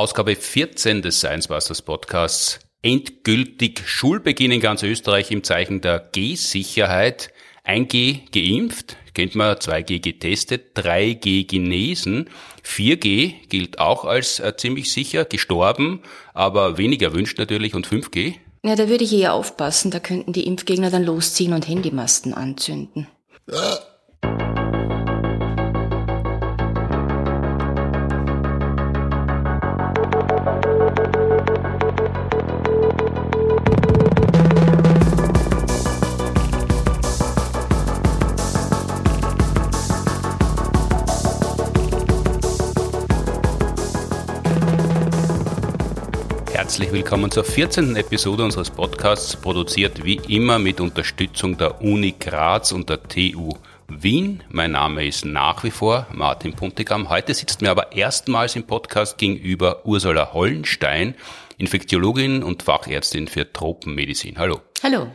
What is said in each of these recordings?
Ausgabe 14 des Science Busters Podcasts. Endgültig Schulbeginn in ganz Österreich im Zeichen der G-Sicherheit. 1G geimpft, kennt man, 2G getestet, 3G genesen, 4G gilt auch als äh, ziemlich sicher, gestorben, aber weniger wünscht natürlich und 5G? Ja, da würde ich eher aufpassen, da könnten die Impfgegner dann losziehen und Handymasten anzünden. Herzlich willkommen zur 14. Episode unseres Podcasts, produziert wie immer mit Unterstützung der Uni Graz und der TU Wien. Mein Name ist nach wie vor Martin Puntigam. Heute sitzt mir aber erstmals im Podcast gegenüber Ursula Hollenstein, Infektiologin und Fachärztin für Tropenmedizin. Hallo. Hallo.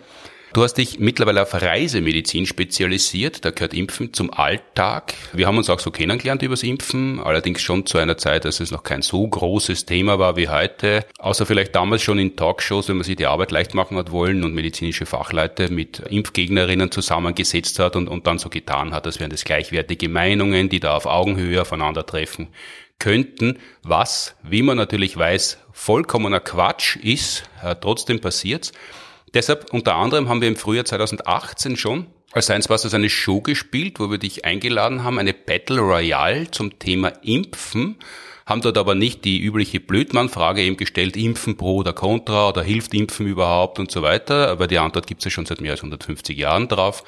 Du hast dich mittlerweile auf Reisemedizin spezialisiert. Da gehört Impfen zum Alltag. Wir haben uns auch so kennengelernt übers Impfen, allerdings schon zu einer Zeit, als es noch kein so großes Thema war wie heute. Außer vielleicht damals schon in Talkshows, wenn man sich die Arbeit leicht machen hat wollen und medizinische Fachleute mit Impfgegnerinnen zusammengesetzt hat und, und dann so getan hat, als wären das gleichwertige Meinungen, die da auf Augenhöhe aufeinandertreffen könnten, was, wie man natürlich weiß, vollkommener Quatsch ist. Äh, trotzdem passiert's. Deshalb unter anderem haben wir im Frühjahr 2018 schon als Science Busters eine Show gespielt, wo wir dich eingeladen haben, eine Battle Royale zum Thema Impfen, haben dort aber nicht die übliche Blödmann-Frage eben gestellt, Impfen pro oder contra oder hilft Impfen überhaupt und so weiter, aber die Antwort gibt es ja schon seit mehr als 150 Jahren drauf,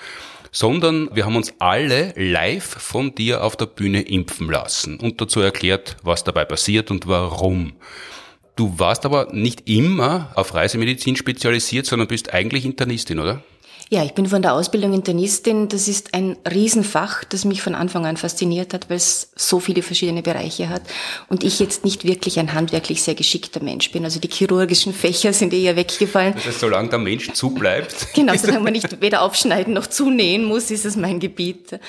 sondern wir haben uns alle live von dir auf der Bühne impfen lassen und dazu erklärt, was dabei passiert und warum. Du warst aber nicht immer auf Reisemedizin spezialisiert, sondern bist eigentlich Internistin, oder? Ja, ich bin von der Ausbildung Internistin. Das ist ein Riesenfach, das mich von Anfang an fasziniert hat, weil es so viele verschiedene Bereiche hat. Und ich jetzt nicht wirklich ein handwerklich sehr geschickter Mensch bin. Also die chirurgischen Fächer sind eher weggefallen. Das heißt, solange der Mensch zubleibt. Genau, solange man nicht weder aufschneiden noch zunähen muss, ist es mein Gebiet.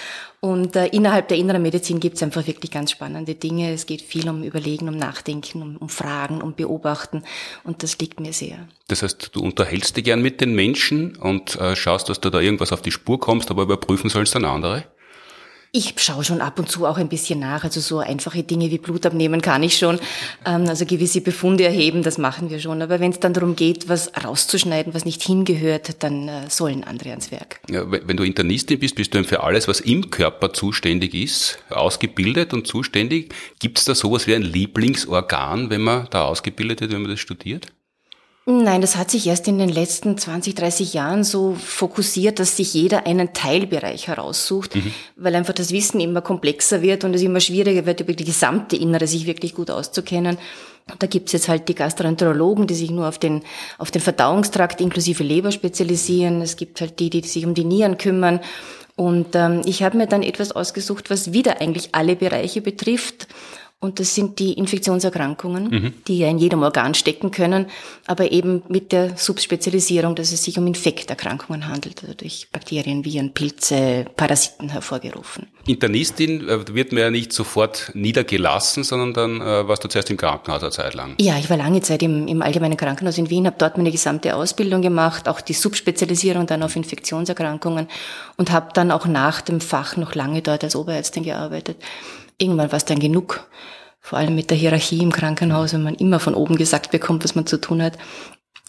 Und äh, innerhalb der inneren Medizin gibt es einfach wirklich ganz spannende Dinge. Es geht viel um Überlegen, um Nachdenken, um, um Fragen, um Beobachten. Und das liegt mir sehr. Das heißt, du unterhältst dich gern mit den Menschen und äh, schaust, dass du da irgendwas auf die Spur kommst, aber überprüfen sollst dann andere? Ich schaue schon ab und zu auch ein bisschen nach. Also so einfache Dinge wie Blut abnehmen kann ich schon. Ähm, also gewisse Befunde erheben, das machen wir schon. Aber wenn es dann darum geht, was rauszuschneiden, was nicht hingehört, dann äh, sollen andere ans Werk. Ja, wenn du Internistin bist, bist du für alles, was im Körper zuständig ist, ausgebildet und zuständig. Gibt es da sowas wie ein Lieblingsorgan, wenn man da ausgebildet wird, wenn man das studiert? Nein, das hat sich erst in den letzten 20, 30 Jahren so fokussiert, dass sich jeder einen Teilbereich heraussucht, mhm. weil einfach das Wissen immer komplexer wird und es immer schwieriger wird, über die gesamte Innere sich wirklich gut auszukennen. Da gibt's jetzt halt die Gastroenterologen, die sich nur auf den, auf den Verdauungstrakt inklusive Leber spezialisieren. Es gibt halt die, die sich um die Nieren kümmern. Und ähm, ich habe mir dann etwas ausgesucht, was wieder eigentlich alle Bereiche betrifft und das sind die Infektionserkrankungen, mhm. die ja in jedem Organ stecken können, aber eben mit der Subspezialisierung, dass es sich um Infekterkrankungen handelt, also durch Bakterien, Viren, Pilze, Parasiten hervorgerufen. Internistin äh, wird man ja nicht sofort niedergelassen, sondern dann äh, warst du zuerst im Krankenhaus eine Zeit lang. Ja, ich war lange Zeit im, im allgemeinen Krankenhaus in Wien, habe dort meine gesamte Ausbildung gemacht, auch die Subspezialisierung dann auf Infektionserkrankungen und habe dann auch nach dem Fach noch lange dort als Oberärztin gearbeitet irgendwann war es dann genug. Vor allem mit der Hierarchie im Krankenhaus, wenn man immer von oben gesagt bekommt, was man zu tun hat.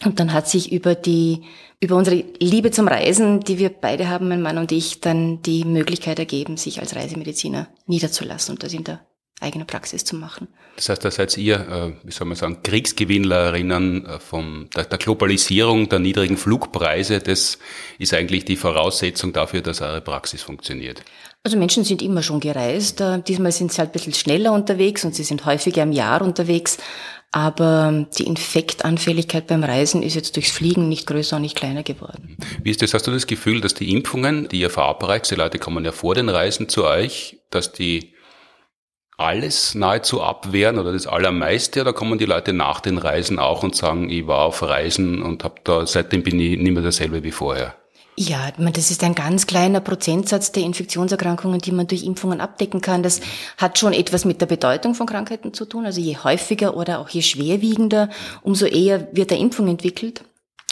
Und dann hat sich über die, über unsere Liebe zum Reisen, die wir beide haben, mein Mann und ich, dann die Möglichkeit ergeben, sich als Reisemediziner niederzulassen und das in der eigenen Praxis zu machen. Das heißt, da seid ihr, äh, wie soll man sagen, Kriegsgewinnlerinnen äh, von der, der Globalisierung, der niedrigen Flugpreise. Das ist eigentlich die Voraussetzung dafür, dass eure Praxis funktioniert. Also Menschen sind immer schon gereist. Äh, diesmal sind sie halt ein bisschen schneller unterwegs und sie sind häufiger im Jahr unterwegs. Aber die Infektanfälligkeit beim Reisen ist jetzt durchs Fliegen nicht größer und nicht kleiner geworden. Wie ist das? Hast du das Gefühl, dass die Impfungen, die ihr verabreicht, die Leute kommen ja vor den Reisen zu euch, dass die alles nahezu abwehren oder das Allermeiste oder kommen die Leute nach den Reisen auch und sagen, ich war auf Reisen und hab da, seitdem bin ich nicht mehr derselbe wie vorher? Ja, das ist ein ganz kleiner Prozentsatz der Infektionserkrankungen, die man durch Impfungen abdecken kann. Das hat schon etwas mit der Bedeutung von Krankheiten zu tun. Also je häufiger oder auch je schwerwiegender, umso eher wird der Impfung entwickelt.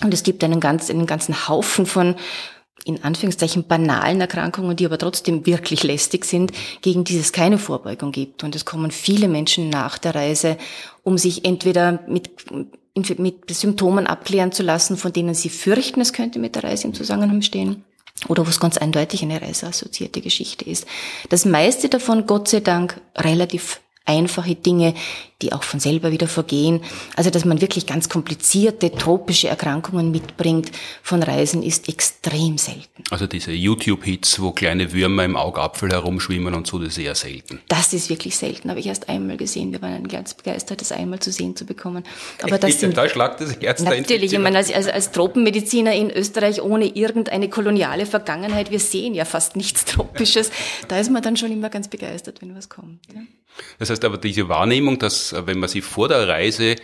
Und es gibt einen, ganz, einen ganzen Haufen von in Anführungszeichen banalen Erkrankungen, die aber trotzdem wirklich lästig sind, gegen die es keine Vorbeugung gibt. Und es kommen viele Menschen nach der Reise, um sich entweder mit mit Symptomen abklären zu lassen, von denen sie fürchten, es könnte mit der Reise im Zusammenhang stehen oder wo es ganz eindeutig eine reiseassoziierte Geschichte ist. Das meiste davon, Gott sei Dank, relativ einfache Dinge, die auch von selber wieder vergehen. Also, dass man wirklich ganz komplizierte tropische Erkrankungen mitbringt von Reisen, ist extrem selten. Also diese YouTube-Hits, wo kleine Würmer im Augapfel herumschwimmen und so, das ist eher selten. Das ist wirklich selten, habe ich erst einmal gesehen. Wir waren ganz begeistert, das einmal zu sehen zu bekommen. Aber das sind, da schlagt das Herz Natürlich, ich meine, als, als, als Tropenmediziner in Österreich ohne irgendeine koloniale Vergangenheit, wir sehen ja fast nichts Tropisches. Da ist man dann schon immer ganz begeistert, wenn was kommt. Ja. Das heißt aber diese Wahrnehmung, dass äh, wenn man sich vor der Reise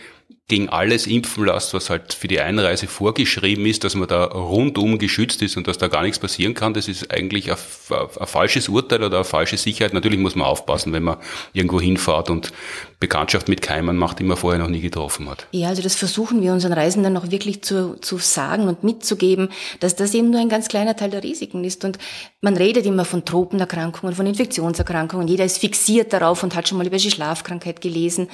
gegen alles impfen lässt, was halt für die Einreise vorgeschrieben ist, dass man da rundum geschützt ist und dass da gar nichts passieren kann, das ist eigentlich ein, ein falsches Urteil oder eine falsche Sicherheit. Natürlich muss man aufpassen, wenn man irgendwo hinfährt und Bekanntschaft mit Keimen macht, die man vorher noch nie getroffen hat. Ja, also das versuchen wir unseren Reisenden noch wirklich zu, zu sagen und mitzugeben, dass das eben nur ein ganz kleiner Teil der Risiken ist. Und man redet immer von Tropenerkrankungen, von Infektionserkrankungen. Jeder ist fixiert darauf und hat schon mal über die Schlafkrankheit gelesen.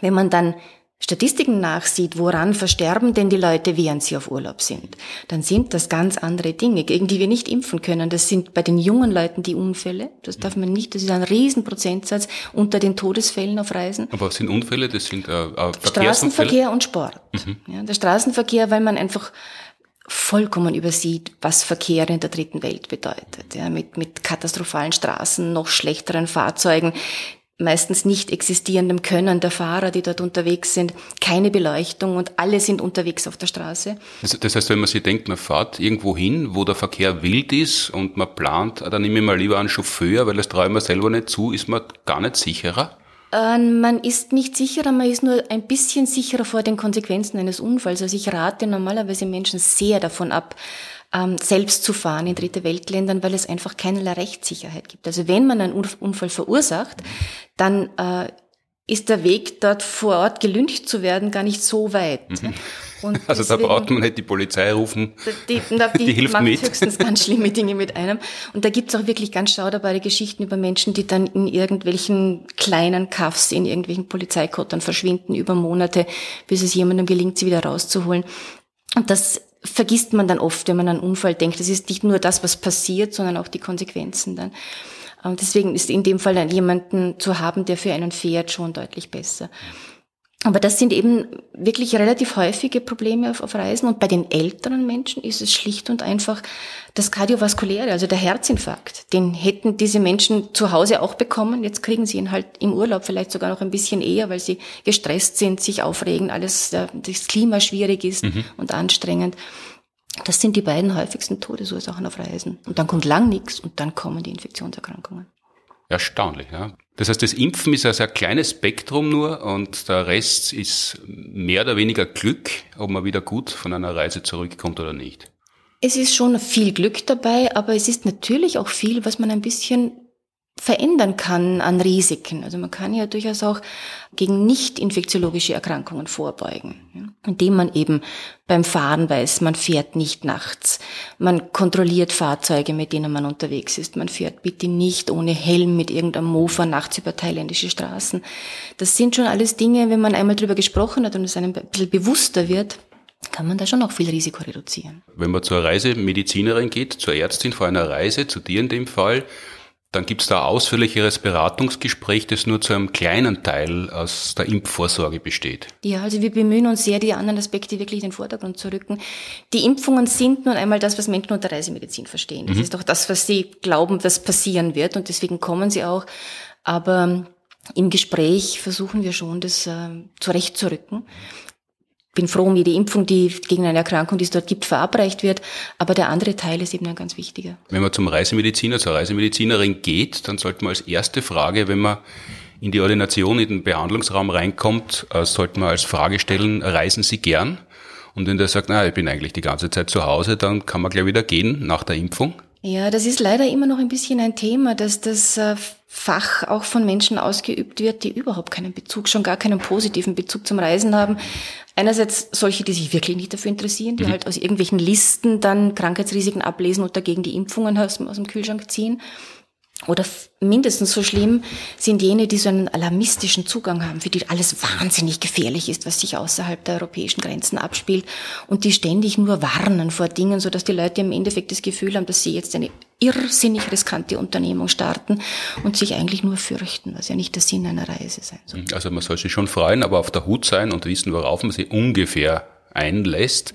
Wenn man dann Statistiken nachsieht, woran versterben denn die Leute, während sie auf Urlaub sind, dann sind das ganz andere Dinge, gegen die wir nicht impfen können. Das sind bei den jungen Leuten die Unfälle. Das darf man nicht, das ist ein Riesenprozentsatz unter den Todesfällen auf Reisen. Aber was sind Unfälle? Das sind äh, äh Straßenverkehr und Sport. Mhm. Ja, der Straßenverkehr, weil man einfach vollkommen übersieht, was Verkehr in der dritten Welt bedeutet. Ja, mit, mit katastrophalen Straßen, noch schlechteren Fahrzeugen, meistens nicht existierendem Können der Fahrer, die dort unterwegs sind, keine Beleuchtung und alle sind unterwegs auf der Straße. Das heißt, wenn man sich denkt, man fährt irgendwo hin, wo der Verkehr wild ist und man plant, dann nehme ich mal lieber einen Chauffeur, weil das traue ich mir selber nicht zu, ist man gar nicht sicherer? Äh, man ist nicht sicherer, man ist nur ein bisschen sicherer vor den Konsequenzen eines Unfalls. Also ich rate normalerweise Menschen sehr davon ab, ähm, selbst zu fahren in dritte Weltländern, weil es einfach keinerlei Rechtssicherheit gibt. Also wenn man einen Unfall verursacht, dann äh, ist der Weg dort vor Ort gelüncht zu werden gar nicht so weit. Mhm. also deswegen, da braucht man nicht die Polizei rufen, die, die, die, die hilft macht mit. höchstens ganz schlimme Dinge mit einem. Und da gibt's auch wirklich ganz schauderbare Geschichten über Menschen, die dann in irgendwelchen kleinen Kaffs, in irgendwelchen Polizeikottern verschwinden über Monate, bis es jemandem gelingt, sie wieder rauszuholen. Und das vergisst man dann oft, wenn man an einen Unfall denkt. Das ist nicht nur das, was passiert, sondern auch die Konsequenzen dann. Deswegen ist in dem Fall jemanden zu haben, der für einen fährt, schon deutlich besser. Aber das sind eben wirklich relativ häufige Probleme auf, auf, Reisen. Und bei den älteren Menschen ist es schlicht und einfach das Kardiovaskuläre, also der Herzinfarkt. Den hätten diese Menschen zu Hause auch bekommen. Jetzt kriegen sie ihn halt im Urlaub vielleicht sogar noch ein bisschen eher, weil sie gestresst sind, sich aufregen, alles, das Klima schwierig ist mhm. und anstrengend. Das sind die beiden häufigsten Todesursachen auf Reisen. Und dann kommt lang nichts und dann kommen die Infektionserkrankungen. Erstaunlich, ja. Das heißt, das Impfen ist ein sehr kleines Spektrum nur und der Rest ist mehr oder weniger Glück, ob man wieder gut von einer Reise zurückkommt oder nicht. Es ist schon viel Glück dabei, aber es ist natürlich auch viel, was man ein bisschen verändern kann an Risiken. Also man kann ja durchaus auch gegen nicht infektiologische Erkrankungen vorbeugen, indem man eben beim Fahren weiß, man fährt nicht nachts, man kontrolliert Fahrzeuge, mit denen man unterwegs ist, man fährt bitte nicht ohne Helm mit irgendeinem Mofa nachts über thailändische Straßen. Das sind schon alles Dinge, wenn man einmal drüber gesprochen hat und es einem ein bisschen bewusster wird, kann man da schon auch viel Risiko reduzieren. Wenn man zur Reisemedizinerin geht, zur Ärztin vor einer Reise, zu dir in dem Fall, dann gibt es da ausführlicheres Beratungsgespräch, das nur zu einem kleinen Teil aus der Impfvorsorge besteht. Ja, also wir bemühen uns sehr, die anderen Aspekte wirklich in den Vordergrund zu rücken. Die Impfungen sind nun einmal das, was Menschen unter Reisemedizin verstehen. Das mhm. ist doch das, was sie glauben, was passieren wird und deswegen kommen sie auch. Aber im Gespräch versuchen wir schon, das äh, zurechtzurücken bin froh um jede Impfung, die gegen eine Erkrankung, die es dort gibt, verabreicht wird. Aber der andere Teil ist eben ein ganz wichtiger. Wenn man zum Reisemediziner, zur Reisemedizinerin geht, dann sollte man als erste Frage, wenn man in die Ordination, in den Behandlungsraum reinkommt, äh, sollte man als Frage stellen, reisen Sie gern? Und wenn der sagt, na, ich bin eigentlich die ganze Zeit zu Hause, dann kann man gleich wieder gehen nach der Impfung. Ja, das ist leider immer noch ein bisschen ein Thema, dass das äh, Fach auch von Menschen ausgeübt wird, die überhaupt keinen Bezug, schon gar keinen positiven Bezug zum Reisen haben. Einerseits solche, die sich wirklich nicht dafür interessieren, die mhm. halt aus irgendwelchen Listen dann Krankheitsrisiken ablesen und dagegen die Impfungen aus, aus dem Kühlschrank ziehen. Oder mindestens so schlimm sind jene, die so einen alarmistischen Zugang haben, für die alles wahnsinnig gefährlich ist, was sich außerhalb der europäischen Grenzen abspielt und die ständig nur warnen vor Dingen, so dass die Leute im Endeffekt das Gefühl haben, dass sie jetzt eine irrsinnig riskante Unternehmung starten und sich eigentlich nur fürchten, was ja nicht der Sinn einer Reise sein soll. Also man soll sich schon freuen, aber auf der Hut sein und wissen, worauf man sich ungefähr einlässt.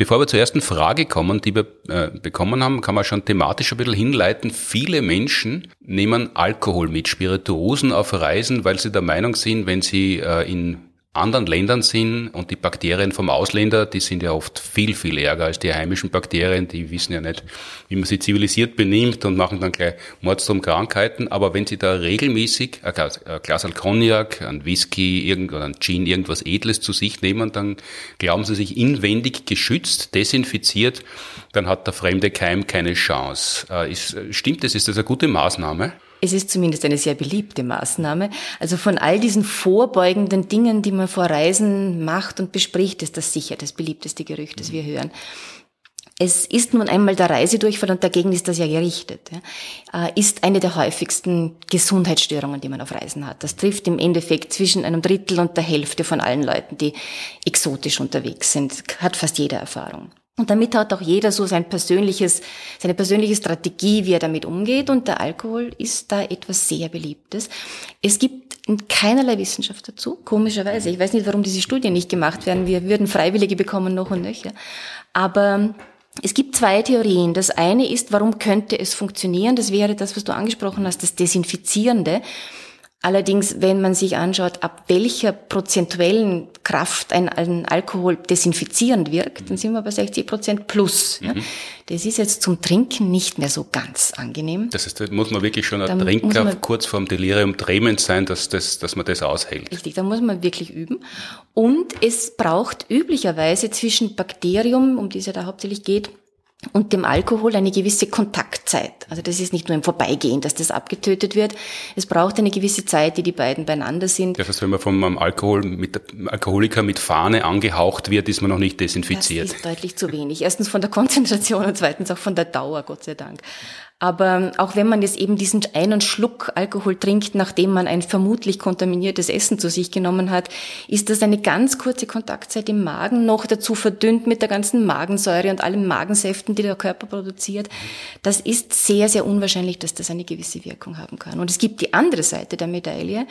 Bevor wir zur ersten Frage kommen, die wir äh, bekommen haben, kann man schon thematisch ein bisschen hinleiten. Viele Menschen nehmen Alkohol mit, Spirituosen auf Reisen, weil sie der Meinung sind, wenn sie äh, in anderen Ländern sind und die Bakterien vom Ausländer, die sind ja oft viel, viel ärger als die heimischen Bakterien, die wissen ja nicht, wie man sie zivilisiert benimmt und machen dann gleich Mordstrom Krankheiten, aber wenn sie da regelmäßig ein Glas, ein Glas Cognac, ein Whisky irgend, oder ein Gin, irgendwas Edles zu sich nehmen, dann glauben sie sich inwendig geschützt, desinfiziert, dann hat der fremde Keim keine Chance. Äh, ist, stimmt das? Ist das eine gute Maßnahme? Es ist zumindest eine sehr beliebte Maßnahme. Also von all diesen vorbeugenden Dingen, die man vor Reisen macht und bespricht, ist das sicher das beliebteste Gerücht, das wir hören. Es ist nun einmal der Reisedurchfall und dagegen ist das ja gerichtet. Äh, ist eine der häufigsten Gesundheitsstörungen, die man auf Reisen hat. Das trifft im Endeffekt zwischen einem Drittel und der Hälfte von allen Leuten, die exotisch unterwegs sind. Hat fast jede Erfahrung. Und damit hat auch jeder so sein persönliches, seine persönliche Strategie, wie er damit umgeht. Und der Alkohol ist da etwas sehr Beliebtes. Es gibt keinerlei Wissenschaft dazu, komischerweise. Ich weiß nicht, warum diese Studien nicht gemacht werden. Wir würden Freiwillige bekommen, noch und nöcher. Aber es gibt zwei Theorien. Das eine ist, warum könnte es funktionieren? Das wäre das, was du angesprochen hast, das Desinfizierende. Allerdings, wenn man sich anschaut, ab welcher prozentuellen Kraft ein, ein Alkohol desinfizierend wirkt, dann sind wir bei 60 Prozent plus. Ja. Mhm. Das ist jetzt zum Trinken nicht mehr so ganz angenehm. Das heißt, da muss man wirklich schon ein da Trinker kurz vorm Delirium tremend sein, dass, das, dass man das aushält. Richtig, da muss man wirklich üben. Und es braucht üblicherweise zwischen Bakterium, um die es ja da hauptsächlich geht, und dem Alkohol eine gewisse Kontaktzeit. Also das ist nicht nur im Vorbeigehen, dass das abgetötet wird. Es braucht eine gewisse Zeit, die die beiden beieinander sind. Das heißt, wenn man vom Alkohol mit Alkoholiker mit Fahne angehaucht wird, ist man noch nicht desinfiziert. Das ist deutlich zu wenig. Erstens von der Konzentration und zweitens auch von der Dauer, Gott sei Dank. Aber auch wenn man jetzt eben diesen einen Schluck Alkohol trinkt, nachdem man ein vermutlich kontaminiertes Essen zu sich genommen hat, ist das eine ganz kurze Kontaktzeit im Magen, noch dazu verdünnt mit der ganzen Magensäure und allen Magensäften, die der Körper produziert. Das ist sehr, sehr unwahrscheinlich, dass das eine gewisse Wirkung haben kann. Und es gibt die andere Seite der Medaille,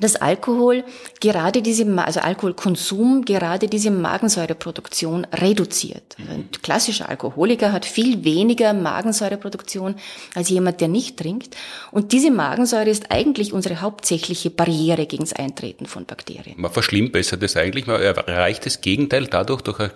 dass Alkohol gerade diese, also Alkoholkonsum gerade diese Magensäureproduktion reduziert. Also ein klassischer Alkoholiker hat viel weniger Magensäureproduktion als jemand, der nicht trinkt. Und diese Magensäure ist eigentlich unsere hauptsächliche Barriere gegen das Eintreten von Bakterien. Man verschlimmbessert das eigentlich, man erreicht das Gegenteil dadurch durch eine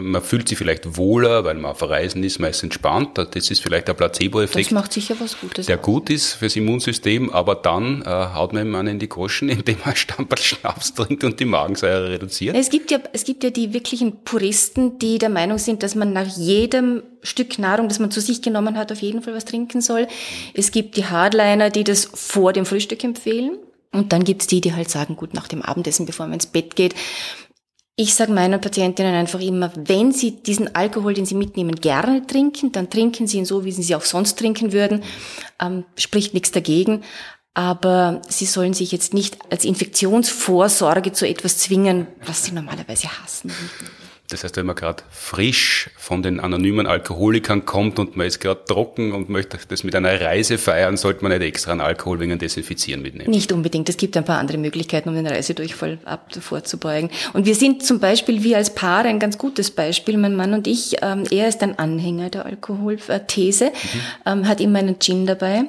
man fühlt sich vielleicht wohler, weil man auf Reisen ist, man ist entspannt. Das ist vielleicht der Placebo-Effekt. Das macht sicher was Gutes. Der auch. gut ist fürs Immunsystem, aber dann äh, haut man ihm in die Groschen, indem man Stamperl Schnaps trinkt und die Magensäure reduziert. Es gibt ja, es gibt ja die wirklichen Puristen, die der Meinung sind, dass man nach jedem Stück Nahrung, das man zu sich genommen hat, auf jeden Fall was trinken soll. Es gibt die Hardliner, die das vor dem Frühstück empfehlen. Und dann gibt's die, die halt sagen, gut, nach dem Abendessen, bevor man ins Bett geht, ich sage meinen Patientinnen einfach immer, wenn sie diesen Alkohol, den sie mitnehmen, gerne trinken, dann trinken sie ihn so, wie sie ihn auch sonst trinken würden. Ähm, spricht nichts dagegen. Aber sie sollen sich jetzt nicht als Infektionsvorsorge zu etwas zwingen, was sie normalerweise hassen. Das heißt, wenn man gerade frisch von den anonymen Alkoholikern kommt und man ist gerade trocken und möchte das mit einer Reise feiern, sollte man nicht extra einen Alkohol wegen Desinfizieren mitnehmen. Nicht unbedingt. Es gibt ein paar andere Möglichkeiten, um den Reisedurchfall ab vorzubeugen. Und wir sind zum Beispiel, wir als Paar, ein ganz gutes Beispiel. Mein Mann und ich, ähm, er ist ein Anhänger der Alkoholthese, mhm. ähm, hat immer einen Gin dabei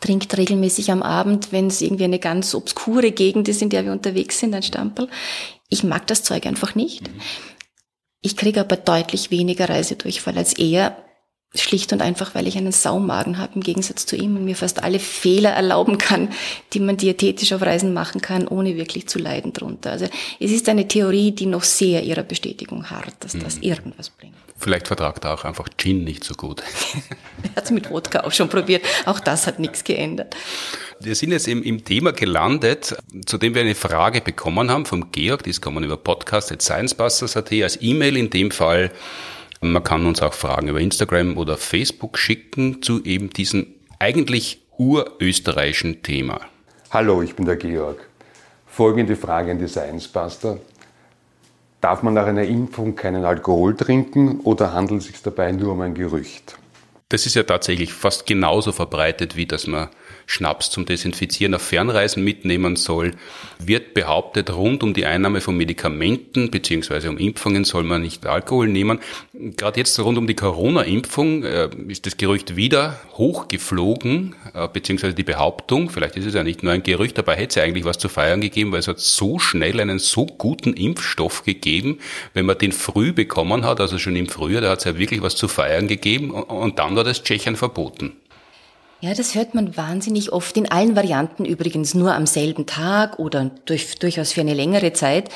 trinkt regelmäßig am Abend, wenn es irgendwie eine ganz obskure Gegend ist, in der wir unterwegs sind, ein Stamperl. Ich mag das Zeug einfach nicht. Mhm. Ich kriege aber deutlich weniger Reisedurchfall als er. Schlicht und einfach, weil ich einen Saumagen habe im Gegensatz zu ihm und mir fast alle Fehler erlauben kann, die man diätetisch auf Reisen machen kann, ohne wirklich zu leiden drunter. Also es ist eine Theorie, die noch sehr ihrer Bestätigung harrt, dass das mhm. irgendwas bringt. Vielleicht vertragt er auch einfach Gin nicht so gut. er hat es mit Wodka auch schon probiert. Auch das hat nichts geändert. Wir sind jetzt im, im Thema gelandet, zu dem wir eine Frage bekommen haben vom Georg. Die ist kommen über podcast.sciencebusters.at als E-Mail in dem Fall man kann uns auch Fragen über Instagram oder Facebook schicken zu eben diesem eigentlich urösterreichischen Thema. Hallo, ich bin der Georg. Folgende Frage an die Science Buster. Darf man nach einer Impfung keinen Alkohol trinken oder handelt es sich dabei nur um ein Gerücht? Das ist ja tatsächlich fast genauso verbreitet, wie dass man Schnaps zum Desinfizieren auf Fernreisen mitnehmen soll, wird behauptet, rund um die Einnahme von Medikamenten bzw. um Impfungen soll man nicht Alkohol nehmen. Gerade jetzt rund um die Corona-Impfung äh, ist das Gerücht wieder hochgeflogen, äh, beziehungsweise die Behauptung, vielleicht ist es ja nicht nur ein Gerücht, dabei hätte es ja eigentlich was zu feiern gegeben, weil es hat so schnell einen so guten Impfstoff gegeben, wenn man den früh bekommen hat, also schon im Frühjahr, da hat es ja wirklich was zu feiern gegeben und dann war das Tschechien verboten. Ja, das hört man wahnsinnig oft in allen Varianten übrigens nur am selben Tag oder durch, durchaus für eine längere Zeit.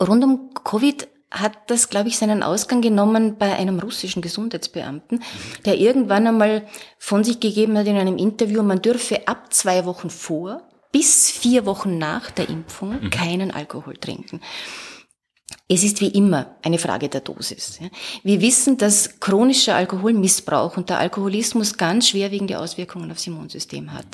Rund um Covid hat das, glaube ich, seinen Ausgang genommen bei einem russischen Gesundheitsbeamten, der irgendwann einmal von sich gegeben hat in einem Interview, man dürfe ab zwei Wochen vor bis vier Wochen nach der Impfung mhm. keinen Alkohol trinken. Es ist wie immer eine Frage der Dosis. Wir wissen, dass chronischer Alkoholmissbrauch und der Alkoholismus ganz schwerwiegende Auswirkungen aufs Immunsystem hat.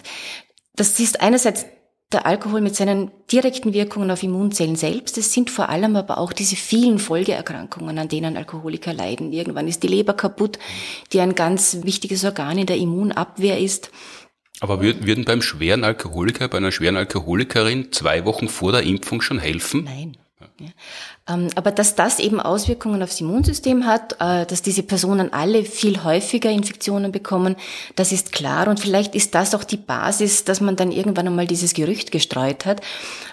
Das ist einerseits der Alkohol mit seinen direkten Wirkungen auf Immunzellen selbst. Es sind vor allem aber auch diese vielen Folgeerkrankungen, an denen Alkoholiker leiden. Irgendwann ist die Leber kaputt, die ein ganz wichtiges Organ in der Immunabwehr ist. Aber würden beim schweren Alkoholiker, bei einer schweren Alkoholikerin zwei Wochen vor der Impfung schon helfen? Nein. Ähm, aber dass das eben Auswirkungen aufs Immunsystem hat, äh, dass diese Personen alle viel häufiger Infektionen bekommen, das ist klar. Und vielleicht ist das auch die Basis, dass man dann irgendwann einmal dieses Gerücht gestreut hat.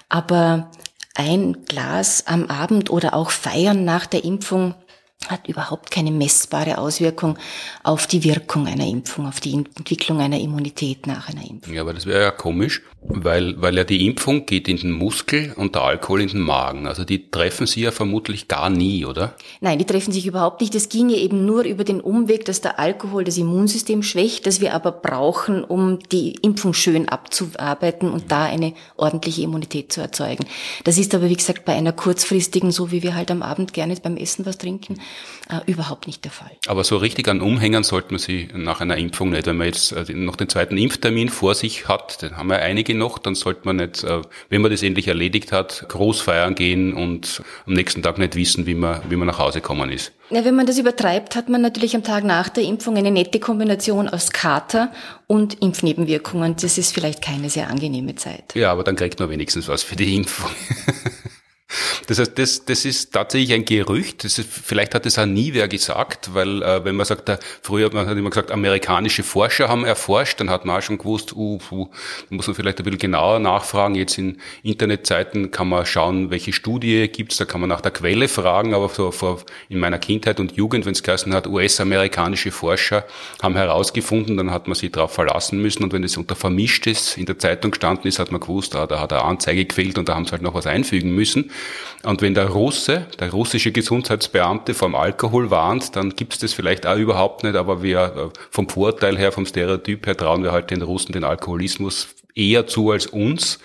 Aber ein Glas am Abend oder auch feiern nach der Impfung hat überhaupt keine messbare Auswirkung auf die Wirkung einer Impfung, auf die Entwicklung einer Immunität nach einer Impfung. Ja, aber das wäre ja komisch, weil, weil ja die Impfung geht in den Muskel und der Alkohol in den Magen. Also die treffen sie ja vermutlich gar nie, oder? Nein, die treffen sich überhaupt nicht. Es ginge eben nur über den Umweg, dass der Alkohol das Immunsystem schwächt, das wir aber brauchen, um die Impfung schön abzuarbeiten und da eine ordentliche Immunität zu erzeugen. Das ist aber, wie gesagt, bei einer kurzfristigen, so wie wir halt am Abend gerne beim Essen was trinken, äh, überhaupt nicht der Fall. Aber so richtig an Umhängern sollte man sie nach einer Impfung nicht. Wenn man jetzt äh, noch den zweiten Impftermin vor sich hat, den haben wir einige noch, dann sollte man nicht, äh, wenn man das endlich erledigt hat, groß feiern gehen und am nächsten Tag nicht wissen, wie man, wie man nach Hause gekommen ist. Ja, wenn man das übertreibt, hat man natürlich am Tag nach der Impfung eine nette Kombination aus Kater und Impfnebenwirkungen. Das ist vielleicht keine sehr angenehme Zeit. Ja, aber dann kriegt man wenigstens was für die Impfung. Das heißt, das, das ist tatsächlich ein Gerücht. Das ist, vielleicht hat es auch nie wer gesagt, weil äh, wenn man sagt, da, früher man hat immer gesagt, amerikanische Forscher haben erforscht, dann hat man auch schon gewusst, uh, uh, da muss man vielleicht ein bisschen genauer nachfragen. Jetzt in Internetseiten kann man schauen, welche Studie gibt's, da kann man nach der Quelle fragen, aber so vor, in meiner Kindheit und Jugend, wenn es geheißen hat, US-amerikanische Forscher haben herausgefunden, dann hat man sich darauf verlassen müssen und wenn es unter Vermischtes in der Zeitung gestanden ist, hat man gewusst, ah, da hat eine Anzeige gefehlt und da haben sie halt noch was einfügen müssen. Und wenn der Russe, der russische Gesundheitsbeamte vom Alkohol warnt, dann gibt's das vielleicht auch überhaupt nicht, aber wir äh, vom Vorteil her, vom Stereotyp her trauen wir halt den Russen den Alkoholismus eher zu als uns.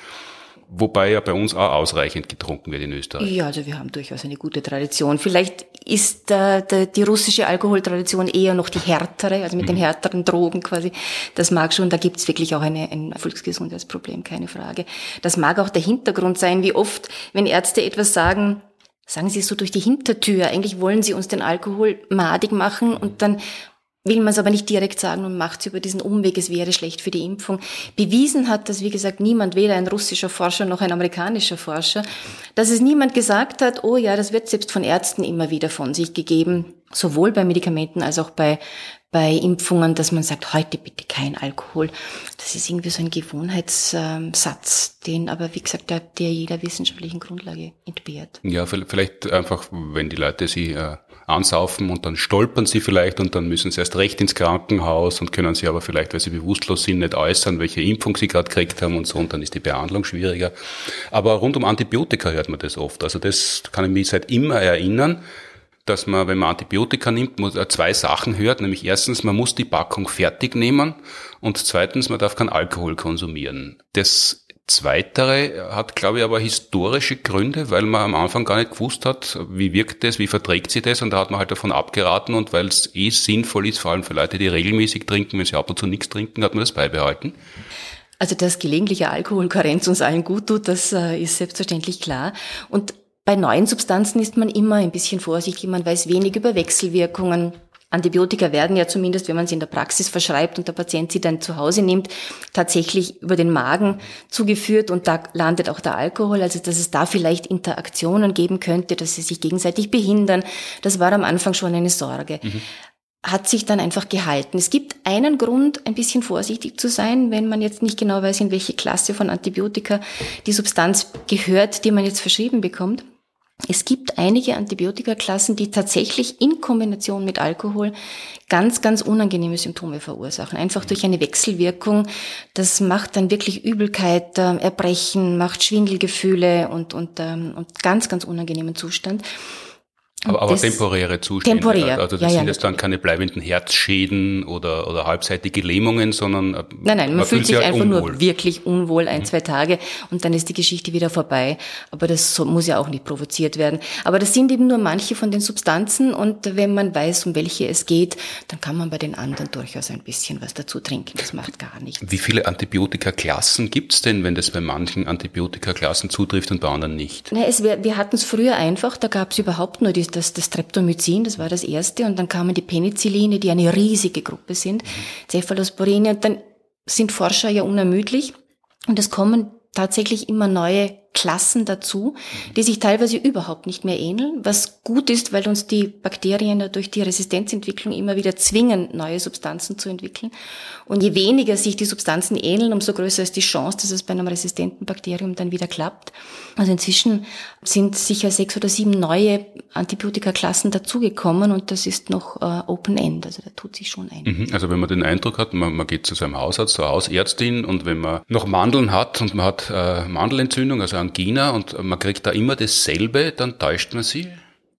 Wobei ja bei uns auch ausreichend getrunken wird in Österreich. Ja, also wir haben durchaus eine gute Tradition. Vielleicht ist äh, der, die russische Alkoholtradition eher noch die härtere, also mit mhm. den härteren Drogen quasi. Das mag schon, da gibt's wirklich auch eine, ein Volksgesundheitsproblem, keine Frage. Das mag auch der Hintergrund sein, wie oft, wenn Ärzte etwas sagen, sagen sie es so durch die Hintertür. Eigentlich wollen sie uns den Alkohol madig machen und dann will man es aber nicht direkt sagen und macht es über diesen Umweg, es wäre schlecht für die Impfung. Bewiesen hat das, wie gesagt, niemand, weder ein russischer Forscher noch ein amerikanischer Forscher, dass es niemand gesagt hat, oh ja, das wird selbst von Ärzten immer wieder von sich gegeben. sowohl bei Medikamenten als auch bei, bei Impfungen, dass man sagt, heute bitte kein Alkohol. Das ist irgendwie so ein Gewohnheitssatz, den aber, wie gesagt, der, der jeder wissenschaftlichen Grundlage entbehrt. Ja, vielleicht einfach, wenn die Leute sie äh, ansaufen und dann stolpern sie vielleicht und dann müssen sie erst recht ins Krankenhaus und können sie aber vielleicht, weil sie bewusstlos sind, nicht äußern, welche Impfung sie gerade gekriegt haben und so und dann ist die Behandlung schwieriger. Aber rund um Antibiotika hört man das oft. Also das kann ich mich seit immer erinnern dass man, wenn man Antibiotika nimmt, äh, zwei Sachen hört, nämlich erstens, man muss die Packung fertig nehmen und zweitens, man darf keinen Alkohol konsumieren. Das Zweitere hat, glaube ich, aber historische Gründe, weil man am Anfang gar nicht gewusst hat, wie wirkt das, wie verträgt sie das und da hat man halt davon abgeraten und weil es eh sinnvoll ist, vor allem für Leute, die regelmäßig trinken, wenn sie ab und zu nichts trinken, hat man das beibehalten. Also dass gelegentliche Alkoholkarenz uns allen gut tut, das äh, ist selbstverständlich klar. Und bei neuen Substanzen ist man immer ein bisschen vorsichtig, man weiß wenig über Wechselwirkungen. Antibiotika werden ja zumindest, wenn man sie in der Praxis verschreibt und der Patient sie dann zu Hause nimmt, tatsächlich über den Magen zugeführt und da landet auch der Alkohol, also dass es da vielleicht Interaktionen geben könnte, dass sie sich gegenseitig behindern. Das war am Anfang schon eine Sorge. Mhm hat sich dann einfach gehalten. Es gibt einen Grund, ein bisschen vorsichtig zu sein, wenn man jetzt nicht genau weiß, in welche Klasse von Antibiotika die Substanz gehört, die man jetzt verschrieben bekommt. Es gibt einige Antibiotikaklassen, die tatsächlich in Kombination mit Alkohol ganz, ganz unangenehme Symptome verursachen. Einfach durch eine Wechselwirkung. Das macht dann wirklich Übelkeit, äh, Erbrechen, macht Schwindelgefühle und, und, ähm, und ganz, ganz unangenehmen Zustand. Aber, aber temporäre Zustände. Temporär. Also das ja, sind ja. jetzt dann keine bleibenden Herzschäden oder, oder halbseitige Lähmungen, sondern äh, nein, nein, man, man fühlt sich halt einfach unwohl. nur wirklich unwohl ein, mhm. zwei Tage und dann ist die Geschichte wieder vorbei. Aber das muss ja auch nicht provoziert werden. Aber das sind eben nur manche von den Substanzen und wenn man weiß, um welche es geht, dann kann man bei den anderen durchaus ein bisschen was dazu trinken. Das macht gar nichts. Wie viele Antibiotikaklassen gibt es denn, wenn das bei manchen Antibiotikaklassen zutrifft und bei anderen nicht? Na, es wär, wir hatten es früher einfach, da gab es überhaupt nur die das, das Streptomycin, das war das erste, und dann kamen die Penicilline, die eine riesige Gruppe sind, Cephalosporine, und dann sind Forscher ja unermüdlich, und es kommen tatsächlich immer neue Klassen dazu, die sich teilweise überhaupt nicht mehr ähneln, was gut ist, weil uns die Bakterien durch die Resistenzentwicklung immer wieder zwingen, neue Substanzen zu entwickeln. Und je weniger sich die Substanzen ähneln, umso größer ist die Chance, dass es bei einem resistenten Bakterium dann wieder klappt. Also inzwischen sind sicher sechs oder sieben neue Antibiotika-Klassen dazugekommen und das ist noch äh, Open End, also da tut sich schon ein. Mhm. Also wenn man den Eindruck hat, man, man geht zu seinem Hausarzt, zur Hausärztin und wenn man noch Mandeln hat und man hat äh, Mandelentzündung, also Angina und man kriegt da immer dasselbe, dann täuscht man sie?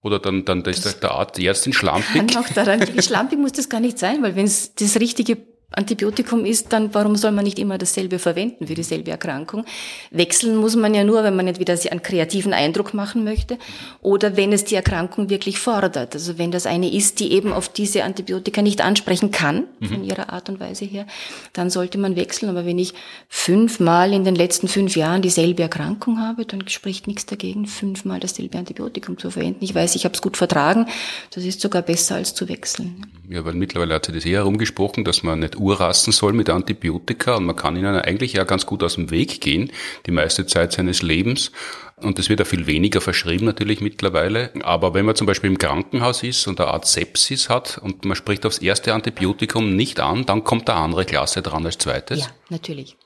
Oder dann, dann ist das der Arzt, Ärztin schlampig? Kann auch daran Schlampig muss das gar nicht sein, weil wenn es das richtige Antibiotikum ist, dann warum soll man nicht immer dasselbe verwenden für dieselbe Erkrankung? Wechseln muss man ja nur, wenn man nicht wieder einen kreativen Eindruck machen möchte oder wenn es die Erkrankung wirklich fordert. Also wenn das eine ist, die eben auf diese Antibiotika nicht ansprechen kann, mhm. von ihrer Art und Weise her, dann sollte man wechseln. Aber wenn ich fünfmal in den letzten fünf Jahren dieselbe Erkrankung habe, dann spricht nichts dagegen, fünfmal dasselbe Antibiotikum zu verwenden. Ich weiß, ich habe es gut vertragen. Das ist sogar besser als zu wechseln. Ja, weil mittlerweile hat sich das eher herumgesprochen, dass man nicht urrasten soll mit Antibiotika und man kann ihnen eigentlich ja ganz gut aus dem Weg gehen, die meiste Zeit seines Lebens. Und es wird ja viel weniger verschrieben natürlich mittlerweile. Aber wenn man zum Beispiel im Krankenhaus ist und eine Art Sepsis hat und man spricht aufs erste Antibiotikum nicht an, dann kommt eine andere Klasse dran als zweites. Ja, natürlich.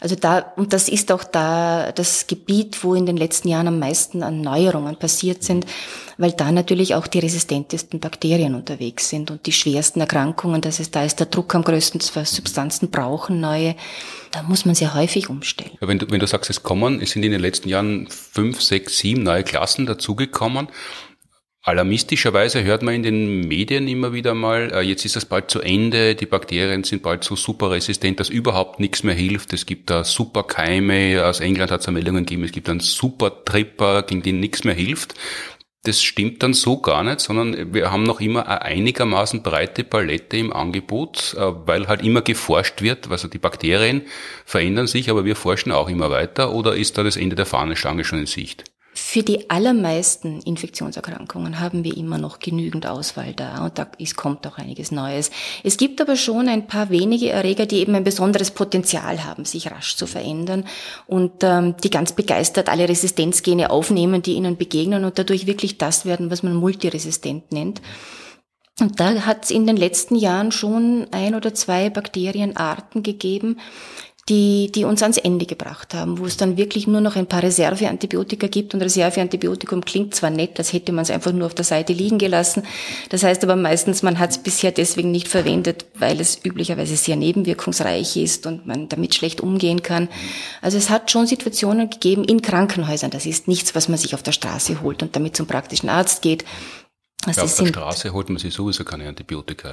Also da, und das ist auch da das Gebiet, wo in den letzten Jahren am meisten Erneuerungen passiert sind, weil da natürlich auch die resistentesten Bakterien unterwegs sind und die schwersten Erkrankungen, das ist, da ist der Druck am größten, was Substanzen brauchen, neue, da muss man sehr häufig umstellen. Ja, wenn, du, wenn du sagst, es kommen, es sind in den letzten Jahren fünf, sechs, sieben neue Klassen dazugekommen, Alarmistischerweise hört man in den Medien immer wieder mal, äh, jetzt ist das bald zu Ende, die Bakterien sind bald so super resistent, dass überhaupt nichts mehr hilft. Es gibt da super Keime, aus England hat es Meldungen gegeben, es gibt einen super Tripper, gegen den nichts mehr hilft. Das stimmt dann so gar nicht, sondern wir haben noch immer eine einigermaßen breite Palette im Angebot, äh, weil halt immer geforscht wird. Also die Bakterien verändern sich, aber wir forschen auch immer weiter. Oder ist da das Ende der Fahnenstange schon in Sicht? Für die allermeisten Infektionserkrankungen haben wir immer noch genügend Auswahl da und da ist, kommt auch einiges Neues. Es gibt aber schon ein paar wenige Erreger, die eben ein besonderes Potenzial haben, sich rasch zu verändern und ähm, die ganz begeistert alle Resistenzgene aufnehmen, die ihnen begegnen und dadurch wirklich das werden, was man multiresistent nennt. Und da hat es in den letzten Jahren schon ein oder zwei Bakterienarten gegeben, die, die uns ans Ende gebracht haben, wo es dann wirklich nur noch ein paar Reserveantibiotika gibt. Und Reserveantibiotikum klingt zwar nett, als hätte man es einfach nur auf der Seite liegen gelassen. Das heißt aber meistens, man hat es bisher deswegen nicht verwendet, weil es üblicherweise sehr nebenwirkungsreich ist und man damit schlecht umgehen kann. Also es hat schon Situationen gegeben in Krankenhäusern. Das ist nichts, was man sich auf der Straße holt und damit zum praktischen Arzt geht. Also ja, auf der Straße holt man sich sowieso keine Antibiotika.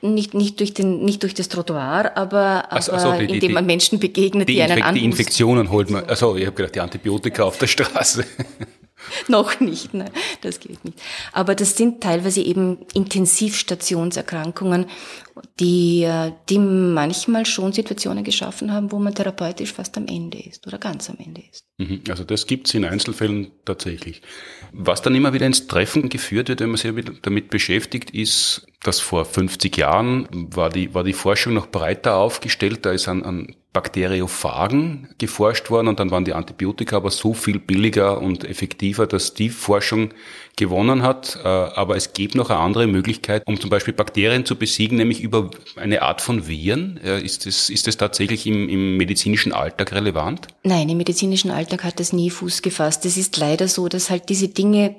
Nicht, nicht, durch, den, nicht durch das Trottoir, aber, also, aber also die, indem man Menschen begegnet, die, die einen anrufen. Die Infektionen holt man, also ich habe gedacht, die Antibiotika auf der Straße. Noch nicht, nein, das geht nicht. Aber das sind teilweise eben Intensivstationserkrankungen, die, äh, die manchmal schon Situationen geschaffen haben, wo man therapeutisch fast am Ende ist oder ganz am Ende ist. Mhm. Also das gibt's in Einzelfällen tatsächlich. Was dann immer wieder ins Treffen geführt wird, wenn man sich damit beschäftigt, ist, dass vor 50 Jahren war die, war die Forschung noch breiter aufgestellt. Da ist an, an Bakteriophagen geforscht worden und dann waren die Antibiotika aber so viel billiger und effektiver, dass die Forschung gewonnen hat. Äh, aber es gibt noch eine andere Möglichkeit, um zum Beispiel Bakterien zu besiegen, nämlich über eine Art von Viren. Ist das, ist das tatsächlich im, im medizinischen Alltag relevant? Nein, im medizinischen Alltag hat das nie Fuß gefasst. Es ist leider so, dass halt diese Dinge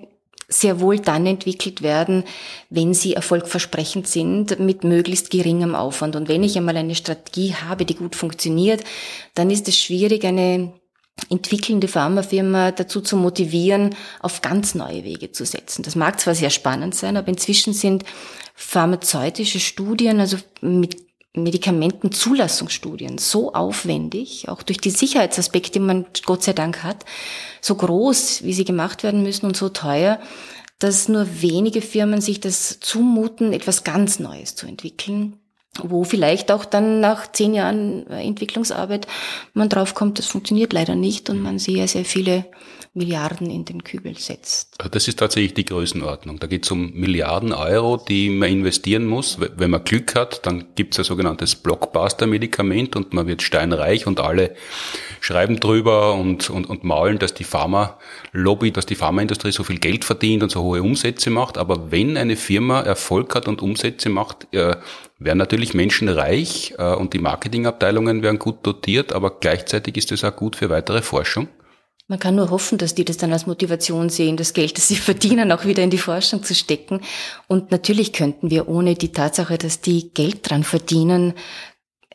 sehr wohl dann entwickelt werden, wenn sie erfolgversprechend sind, mit möglichst geringem Aufwand. Und wenn ich einmal eine Strategie habe, die gut funktioniert, dann ist es schwierig, eine entwickelnde Pharmafirma dazu zu motivieren, auf ganz neue Wege zu setzen. Das mag zwar sehr spannend sein, aber inzwischen sind pharmazeutische Studien, also mit Medikamentenzulassungsstudien so aufwendig, auch durch die Sicherheitsaspekte, die man Gott sei Dank hat, so groß, wie sie gemacht werden müssen und so teuer, dass nur wenige Firmen sich das zumuten, etwas ganz Neues zu entwickeln, wo vielleicht auch dann nach zehn Jahren Entwicklungsarbeit man draufkommt, das funktioniert leider nicht und man sehr, sehr viele Milliarden in den Kübel setzt. Das ist tatsächlich die Größenordnung. Da geht es um Milliarden Euro, die man investieren muss. Wenn man Glück hat, dann gibt es ein sogenanntes Blockbuster-Medikament und man wird steinreich und alle schreiben drüber und, und, und maulen, dass die Pharma-Lobby, dass die Pharmaindustrie so viel Geld verdient und so hohe Umsätze macht. Aber wenn eine Firma Erfolg hat und Umsätze macht, äh, werden natürlich Menschen reich äh, und die Marketingabteilungen werden gut dotiert, aber gleichzeitig ist es auch gut für weitere Forschung. Man kann nur hoffen, dass die das dann als Motivation sehen, das Geld, das sie verdienen, auch wieder in die Forschung zu stecken. Und natürlich könnten wir ohne die Tatsache, dass die Geld dran verdienen,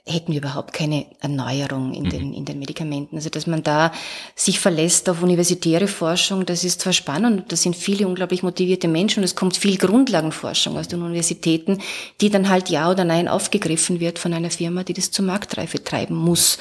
hätten wir überhaupt keine Erneuerung in den, mhm. in den Medikamenten. Also, dass man da sich verlässt auf universitäre Forschung, das ist zwar spannend, das sind viele unglaublich motivierte Menschen und es kommt viel Grundlagenforschung aus den Universitäten, die dann halt ja oder nein aufgegriffen wird von einer Firma, die das zur Marktreife treiben muss.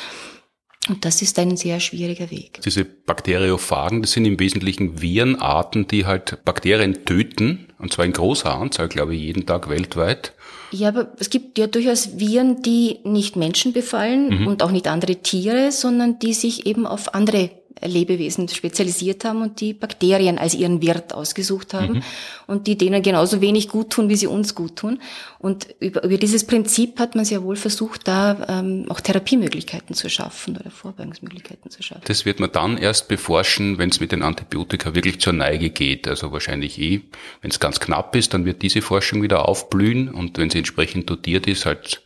Und das ist ein sehr schwieriger Weg. Diese Bakteriophagen, das sind im Wesentlichen Virenarten, die halt Bakterien töten, und zwar in großer Anzahl, glaube ich, jeden Tag weltweit. Ja, aber es gibt ja durchaus Viren, die nicht Menschen befallen mhm. und auch nicht andere Tiere, sondern die sich eben auf andere Lebewesen spezialisiert haben und die Bakterien als ihren Wirt ausgesucht haben mhm. und die denen genauso wenig gut tun, wie sie uns gut tun. Und über, über dieses Prinzip hat man sehr wohl versucht, da ähm, auch Therapiemöglichkeiten zu schaffen oder Vorbeugungsmöglichkeiten zu schaffen. Das wird man dann erst beforschen, wenn es mit den Antibiotika wirklich zur Neige geht. Also wahrscheinlich eh, wenn es ganz knapp ist, dann wird diese Forschung wieder aufblühen und wenn sie entsprechend dotiert ist, halt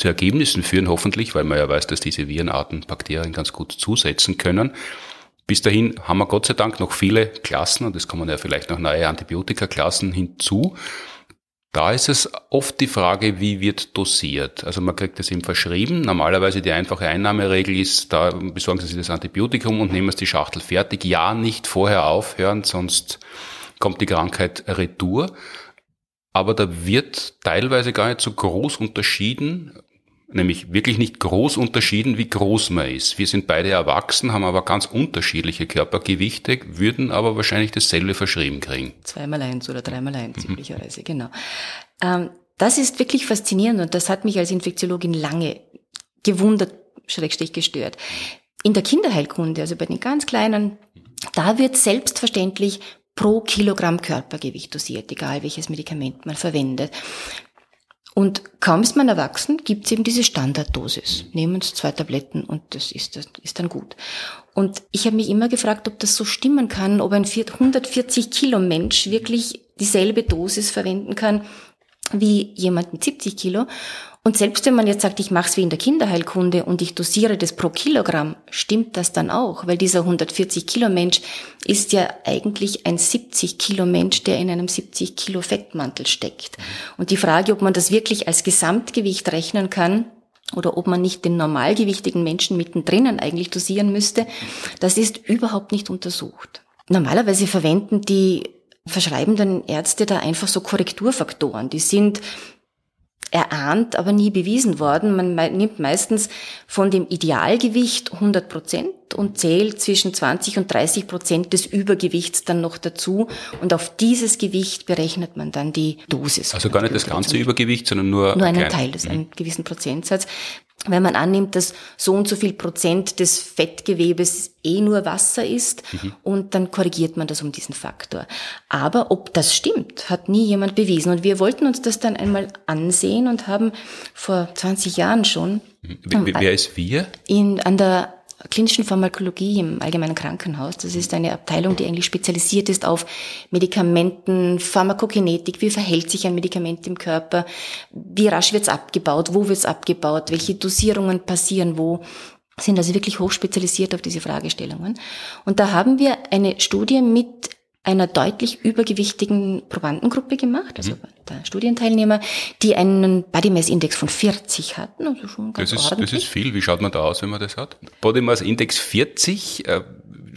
zu Ergebnissen führen, hoffentlich, weil man ja weiß, dass diese Virenarten Bakterien ganz gut zusetzen können. Bis dahin haben wir Gott sei Dank noch viele Klassen und es kommen ja vielleicht noch neue Antibiotika-Klassen hinzu. Da ist es oft die Frage, wie wird dosiert. Also man kriegt das eben verschrieben. Normalerweise die einfache Einnahmeregel ist, da besorgen Sie sich das Antibiotikum und nehmen Sie die Schachtel fertig. Ja, nicht vorher aufhören, sonst kommt die Krankheit retour. Aber da wird teilweise gar nicht so groß unterschieden, nämlich wirklich nicht groß unterschieden, wie groß man ist. Wir sind beide erwachsen, haben aber ganz unterschiedliche Körpergewichte, würden aber wahrscheinlich dasselbe verschrieben kriegen. Zweimal eins oder dreimal eins, mhm. üblicherweise, genau. Ähm, das ist wirklich faszinierend und das hat mich als Infektiologin lange gewundert, schrägstrich gestört. In der Kinderheilkunde, also bei den ganz Kleinen, da wird selbstverständlich pro Kilogramm Körpergewicht dosiert, egal welches Medikament man verwendet. Und kaum ist man erwachsen, gibt es eben diese Standarddosis. Nehmen Sie zwei Tabletten und das ist, das ist dann gut. Und ich habe mich immer gefragt, ob das so stimmen kann, ob ein 140 Kilo Mensch wirklich dieselbe Dosis verwenden kann wie jemand mit 70 Kilo. Und selbst wenn man jetzt sagt, ich mache es wie in der Kinderheilkunde und ich dosiere das pro Kilogramm, stimmt das dann auch? Weil dieser 140 Kilo Mensch ist ja eigentlich ein 70 Kilo Mensch, der in einem 70 Kilo Fettmantel steckt. Und die Frage, ob man das wirklich als Gesamtgewicht rechnen kann, oder ob man nicht den normalgewichtigen Menschen mittendrin eigentlich dosieren müsste, das ist überhaupt nicht untersucht. Normalerweise verwenden die verschreibenden Ärzte da einfach so Korrekturfaktoren. Die sind erahnt, aber nie bewiesen worden. Man nimmt meistens von dem Idealgewicht 100 Prozent und zählt zwischen 20 und 30 Prozent des Übergewichts dann noch dazu. Und auf dieses Gewicht berechnet man dann die Dosis. Also gar nicht das ganze Übergewicht, sondern nur, nur einen Teil, das einen gewissen Prozentsatz wenn man annimmt, dass so und so viel Prozent des Fettgewebes eh nur Wasser ist mhm. und dann korrigiert man das um diesen Faktor. Aber ob das stimmt, hat nie jemand bewiesen. Und wir wollten uns das dann einmal ansehen und haben vor 20 Jahren schon. Mhm. Wer ist wir? In, an der klinischen Pharmakologie im Allgemeinen Krankenhaus. Das ist eine Abteilung, die eigentlich spezialisiert ist auf Medikamenten, Pharmakokinetik, wie verhält sich ein Medikament im Körper, wie rasch wird es abgebaut, wo wird es abgebaut, welche Dosierungen passieren wo? Sind also wirklich hochspezialisiert auf diese Fragestellungen. Und da haben wir eine Studie mit einer deutlich übergewichtigen Probandengruppe gemacht, also mhm. der Studienteilnehmer, die einen Body Mass Index von 40 hatten, also schon ganz das ist, ordentlich. Das ist viel. Wie schaut man da aus, wenn man das hat? Body Mass Index 40, äh,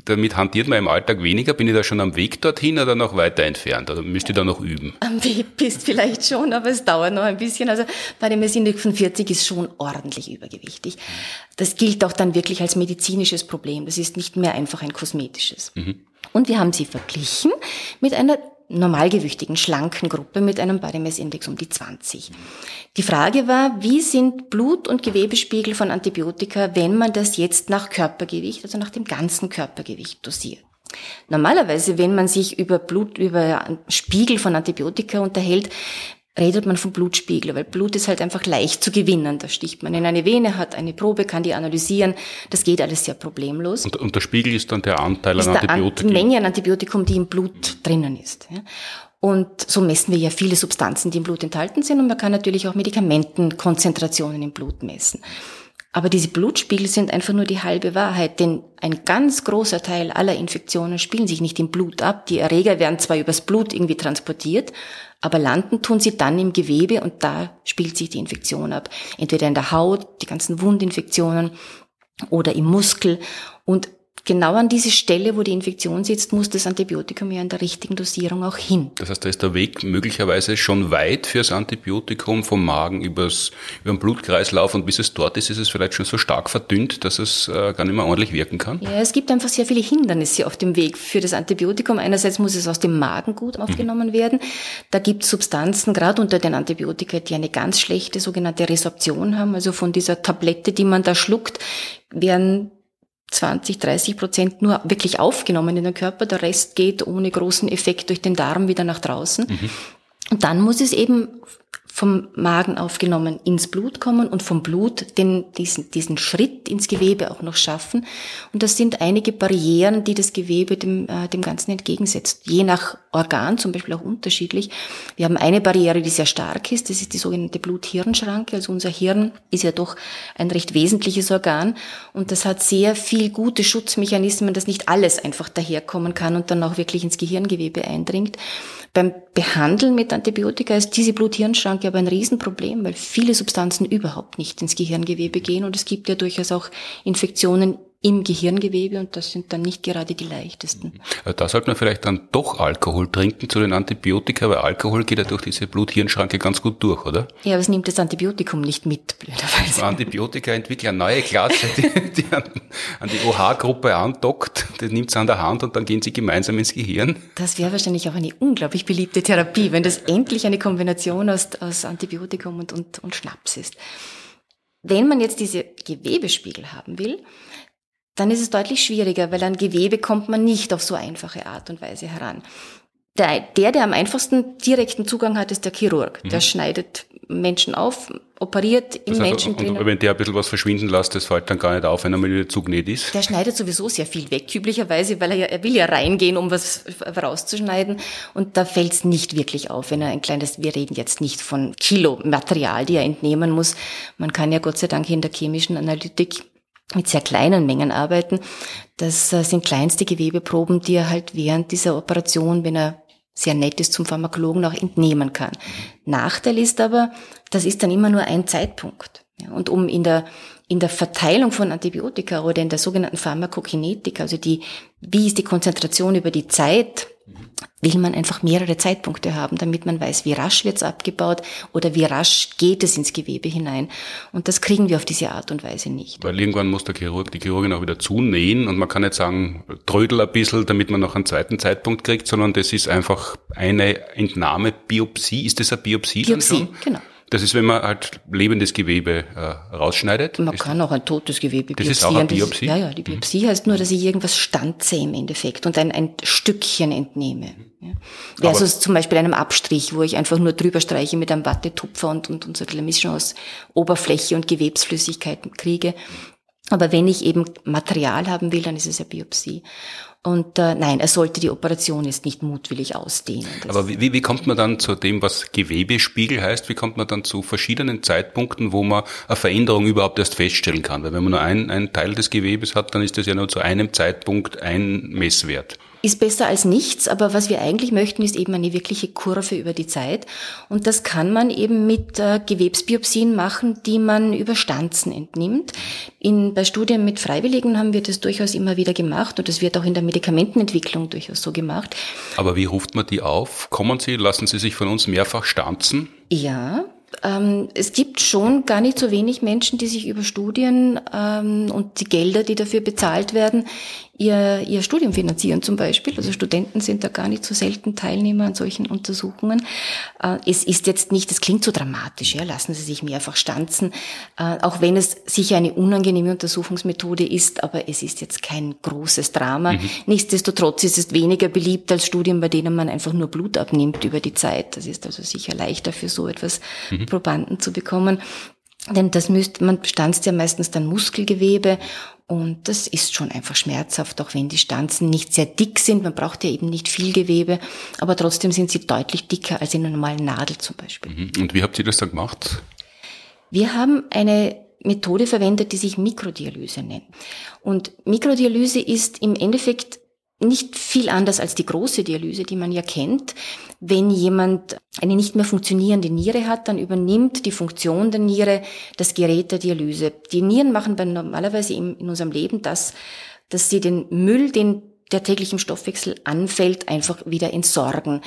damit hantiert man im Alltag weniger. Bin ich da schon am Weg dorthin oder noch weiter entfernt? Oder müsste ich da noch üben? Am Weg bist vielleicht schon, aber es dauert noch ein bisschen. Also Body Mass Index von 40 ist schon ordentlich übergewichtig. Das gilt auch dann wirklich als medizinisches Problem. Das ist nicht mehr einfach ein kosmetisches. Mhm. Und wir haben sie verglichen mit einer normalgewichtigen, schlanken Gruppe mit einem Body Mass Index um die 20. Die Frage war, wie sind Blut- und Gewebespiegel von Antibiotika, wenn man das jetzt nach Körpergewicht, also nach dem ganzen Körpergewicht dosiert? Normalerweise, wenn man sich über Blut, über Spiegel von Antibiotika unterhält, redet man vom Blutspiegel, weil Blut ist halt einfach leicht zu gewinnen. Da sticht man in eine Vene, hat eine Probe, kann die analysieren. Das geht alles sehr problemlos. Und, und der Spiegel ist dann der Anteil an Antibiotikum? Die Menge an Antibiotikum, die im Blut drinnen ist. Und so messen wir ja viele Substanzen, die im Blut enthalten sind. Und man kann natürlich auch Medikamentenkonzentrationen im Blut messen. Aber diese Blutspiegel sind einfach nur die halbe Wahrheit, denn ein ganz großer Teil aller Infektionen spielen sich nicht im Blut ab. Die Erreger werden zwar übers Blut irgendwie transportiert, aber landen tun sie dann im Gewebe und da spielt sich die Infektion ab. Entweder in der Haut, die ganzen Wundinfektionen oder im Muskel. Und genau an diese Stelle, wo die Infektion sitzt, muss das Antibiotikum ja in der richtigen Dosierung auch hin. Das heißt, da ist der Weg möglicherweise schon weit fürs Antibiotikum vom Magen übers, über den Blutkreislauf und bis es dort ist, ist es vielleicht schon so stark verdünnt, dass es äh, gar nicht mehr ordentlich wirken kann? Ja, es gibt einfach sehr viele Hindernisse auf dem Weg für das Antibiotikum. Einerseits muss es aus dem Magen gut aufgenommen mhm. werden. Da gibt es Substanzen, gerade unter den Antibiotika, die eine ganz schlechte sogenannte Resorption haben. Also von dieser Tablette, die man da schluckt, werden 20, 30 Prozent nur wirklich aufgenommen in den Körper. Der Rest geht ohne großen Effekt durch den Darm wieder nach draußen. Mhm. Und dann muss es eben vom Magen aufgenommen ins Blut kommen und vom Blut den, diesen, diesen Schritt ins Gewebe auch noch schaffen. Und das sind einige Barrieren, die das Gewebe dem, äh, dem Ganzen entgegensetzt. Je nach Organ zum Beispiel auch unterschiedlich. Wir haben eine Barriere, die sehr stark ist. Das ist die sogenannte Blut-Hirn-Schranke. Also unser Hirn ist ja doch ein recht wesentliches Organ. Und das hat sehr viel gute Schutzmechanismen, dass nicht alles einfach daherkommen kann und dann auch wirklich ins Gehirngewebe eindringt. Beim Behandeln mit Antibiotika ist diese Blut-Hirn-Schranke aber ein Riesenproblem, weil viele Substanzen überhaupt nicht ins Gehirngewebe gehen. Und es gibt ja durchaus auch Infektionen im Gehirngewebe und das sind dann nicht gerade die leichtesten. Also da sollte man vielleicht dann doch Alkohol trinken zu den Antibiotika, weil Alkohol geht ja durch diese Blut-Hirn-Schranke ganz gut durch, oder? Ja, aber es nimmt das Antibiotikum nicht mit, blöderweise. Antibiotika entwickeln eine neue Klasse, die, die an, an, die OH-Gruppe andockt, das nimmt sie an der Hand und dann gehen sie gemeinsam ins Gehirn. Das wäre wahrscheinlich auch eine unglaublich beliebte Therapie, wenn das endlich eine Kombination aus, aus Antibiotikum und, und, und Schnaps ist. Wenn man jetzt diese Gewebespiegel haben will, dann ist es deutlich schwieriger, weil an Gewebe kommt man nicht auf so einfache Art und Weise heran. Der, der, der am einfachsten direkten Zugang hat, ist der Chirurg. Mhm. Der schneidet Menschen auf, operiert im das heißt, Menschen drin. Und wenn der ein bisschen was verschwinden lässt, das fällt dann gar nicht auf, wenn er mal wieder zugenäht ist? Der schneidet sowieso sehr viel weg, üblicherweise, weil er ja, er will ja reingehen, um was rauszuschneiden. Und da fällt es nicht wirklich auf, wenn er ein kleines, wir reden jetzt nicht von Kilo Material, die er entnehmen muss. Man kann ja Gott sei Dank in der chemischen Analytik mit sehr kleinen Mengen arbeiten. Das äh, sind kleinste Gewebeproben, die er halt während dieser Operation, wenn er sehr nett ist zum Pharmakologen, auch entnehmen kann. Nachteil ist aber, das ist dann immer nur ein Zeitpunkt. Und um in der, in der Verteilung von Antibiotika oder in der sogenannten Pharmakokinetik, also die, wie ist die Konzentration über die Zeit, will man einfach mehrere Zeitpunkte haben, damit man weiß, wie rasch wird's abgebaut oder wie rasch geht es ins Gewebe hinein. Und das kriegen wir auf diese Art und Weise nicht. Weil irgendwann muss der Chirurg, die Chirurgin auch wieder zunähen und man kann nicht sagen, trödel ein bisschen, damit man noch einen zweiten Zeitpunkt kriegt, sondern das ist einfach eine Entnahme, Biopsie. Ist das eine Biopsie? Biopsie, genau. Das ist, wenn man halt lebendes Gewebe äh, rausschneidet. Man kann auch ein totes Gewebe das ist auch eine Biopsie? ja, ja, die Biopsie mhm. heißt nur, dass ich irgendwas stanze im Endeffekt und ein, ein Stückchen entnehme. Ja. Versus zum Beispiel einem Abstrich, wo ich einfach nur drüber streiche mit einem Wattetupfer und, und, und so eine Mischung aus Oberfläche und Gewebsflüssigkeiten kriege. Aber wenn ich eben Material haben will, dann ist es eine Biopsie. Und äh, nein, er sollte die Operation jetzt nicht mutwillig ausdehnen. Aber wie, wie kommt man dann zu dem, was Gewebespiegel heißt? Wie kommt man dann zu verschiedenen Zeitpunkten, wo man eine Veränderung überhaupt erst feststellen kann? Weil wenn man nur einen, einen Teil des Gewebes hat, dann ist das ja nur zu einem Zeitpunkt ein Messwert ist besser als nichts, aber was wir eigentlich möchten, ist eben eine wirkliche Kurve über die Zeit. Und das kann man eben mit äh, Gewebsbiopsien machen, die man über Stanzen entnimmt. In, bei Studien mit Freiwilligen haben wir das durchaus immer wieder gemacht und das wird auch in der Medikamentenentwicklung durchaus so gemacht. Aber wie ruft man die auf? Kommen Sie, lassen Sie sich von uns mehrfach stanzen? Ja, ähm, es gibt schon gar nicht so wenig Menschen, die sich über Studien ähm, und die Gelder, die dafür bezahlt werden, ihr, ihr Studium finanzieren zum Beispiel. Also Studenten sind da gar nicht so selten Teilnehmer an solchen Untersuchungen. Äh, es ist jetzt nicht, das klingt so dramatisch, ja, lassen Sie sich mehrfach stanzen, äh, auch wenn es sicher eine unangenehme Untersuchungsmethode ist, aber es ist jetzt kein großes Drama. Mhm. Nichtsdestotrotz ist es weniger beliebt als Studien, bei denen man einfach nur Blut abnimmt über die Zeit. Das ist also sicher leichter für so etwas mhm. Probanden zu bekommen. Denn das müsste, man stanzt ja meistens dann Muskelgewebe und das ist schon einfach schmerzhaft, auch wenn die Stanzen nicht sehr dick sind. Man braucht ja eben nicht viel Gewebe, aber trotzdem sind sie deutlich dicker als in einer normalen Nadel zum Beispiel. Mhm. Und wie habt ihr das dann gemacht? Wir haben eine Methode verwendet, die sich Mikrodialyse nennt. Und Mikrodialyse ist im Endeffekt nicht viel anders als die große Dialyse, die man ja kennt. Wenn jemand eine nicht mehr funktionierende Niere hat, dann übernimmt die Funktion der Niere das Gerät der Dialyse. Die Nieren machen normalerweise in unserem Leben das, dass sie den Müll, den der täglich im Stoffwechsel anfällt, einfach wieder entsorgen.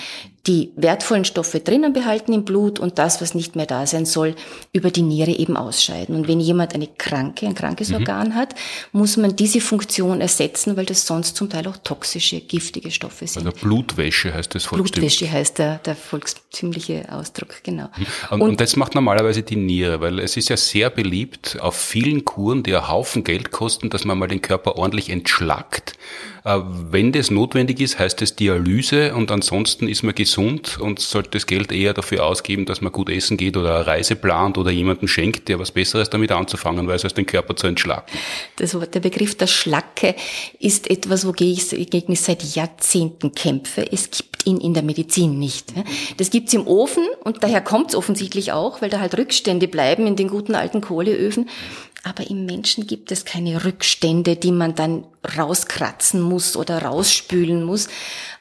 Die wertvollen Stoffe drinnen behalten im Blut und das, was nicht mehr da sein soll, über die Niere eben ausscheiden. Und wenn jemand eine kranke, ein krankes mhm. Organ hat, muss man diese Funktion ersetzen, weil das sonst zum Teil auch toxische, giftige Stoffe sind. Also Blutwäsche heißt das Blutwäsche heißt der, der volkstümliche Ausdruck, genau. Mhm. Und, und, und das macht normalerweise die Niere, weil es ist ja sehr beliebt auf vielen Kuren, die einen Haufen Geld kosten, dass man mal den Körper ordentlich entschlackt. Äh, wenn das notwendig ist, heißt es Dialyse und ansonsten ist man gesund und sollte das Geld eher dafür ausgeben, dass man gut essen geht oder eine Reise plant oder jemanden schenkt, der was Besseres damit anzufangen weiß, als den Körper zu entschlacken. Das, der Begriff der Schlacke ist etwas, wogegen ich seit Jahrzehnten kämpfe. Es gibt ihn in der Medizin nicht. Das gibt's im Ofen und daher kommt's offensichtlich auch, weil da halt Rückstände bleiben in den guten alten Kohleöfen. Aber im Menschen gibt es keine Rückstände, die man dann rauskratzen muss oder rausspülen muss.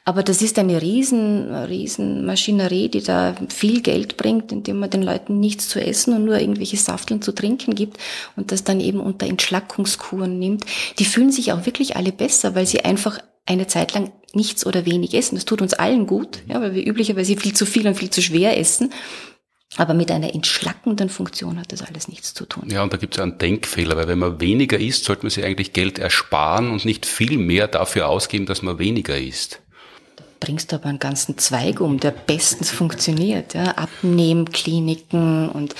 Aber das ist eine riesen, riesen Maschinerie, die da viel Geld bringt, indem man den Leuten nichts zu essen und nur irgendwelche Safteln zu trinken gibt und das dann eben unter Entschlackungskuren nimmt. Die fühlen sich auch wirklich alle besser, weil sie einfach eine Zeit lang nichts oder wenig essen. Das tut uns allen gut, ja, weil wir üblicherweise viel zu viel und viel zu schwer essen. Aber mit einer entschlackenden Funktion hat das alles nichts zu tun. Ja, und da gibt es einen Denkfehler, weil wenn man weniger isst, sollte man sich eigentlich Geld ersparen und nicht viel mehr dafür ausgeben, dass man weniger isst. Bringst du aber einen ganzen Zweig um, der bestens funktioniert. Ja? Abnehmkliniken und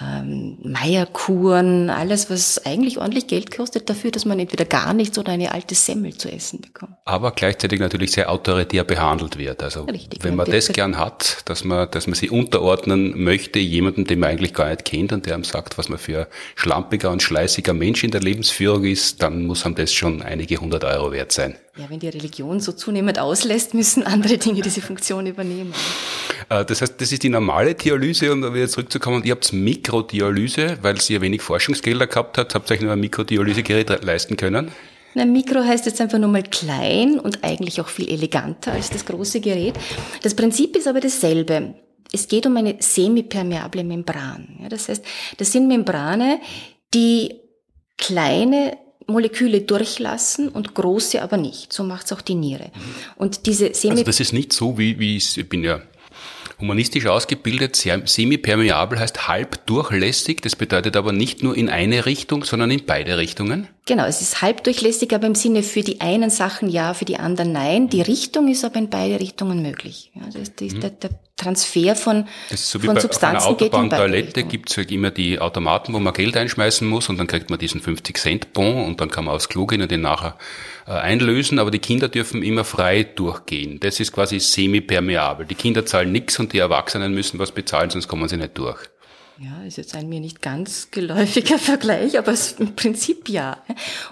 ähm, Meierkuren, alles, was eigentlich ordentlich Geld kostet dafür, dass man entweder gar nichts oder eine alte Semmel zu essen bekommt. Aber gleichzeitig natürlich sehr autoritär behandelt wird. Also Richtig, wenn man das gern hat, dass man, dass man sich unterordnen möchte, jemandem, den man eigentlich gar nicht kennt und der einem sagt, was man für schlampiger und schleißiger Mensch in der Lebensführung ist, dann muss einem das schon einige hundert Euro wert sein. Ja, wenn die Religion so zunehmend auslässt, müssen andere Dinge diese Funktion übernehmen. Äh, das heißt, das ist die normale Dialyse um wieder zurückzukommen, ihr habt Mikrodialyse, weil ihr wenig Forschungsgelder gehabt habt, habt ihr euch nur ein Mikrodialysegerät leisten können? Na, Mikro heißt jetzt einfach nur mal klein und eigentlich auch viel eleganter als das große Gerät. Das Prinzip ist aber dasselbe. Es geht um eine semipermeable Membran. Ja, das heißt, das sind Membrane, die kleine Moleküle durchlassen und große aber nicht. So macht's auch die Niere. Und diese Semi Also das ist nicht so, wie, wie ich bin ja humanistisch ausgebildet, semipermeabel heißt halb durchlässig. Das bedeutet aber nicht nur in eine Richtung, sondern in beide Richtungen. Genau, es ist halb durchlässig, aber im Sinne für die einen Sachen ja, für die anderen nein. Die Richtung ist aber in beide Richtungen möglich. Ja, das, das, mhm. der, der, Transfer von, das ist so wie von bei Substanzen geht in Toilette gibt es halt immer die Automaten, wo man Geld einschmeißen muss und dann kriegt man diesen 50 Cent Bon und dann kann man aufs Klo gehen und den nachher einlösen, aber die Kinder dürfen immer frei durchgehen. Das ist quasi semi-permeabel. Die Kinder zahlen nichts und die Erwachsenen müssen was bezahlen, sonst kommen sie nicht durch. Ja, ist jetzt ein mir nicht ganz geläufiger Vergleich, aber im Prinzip ja.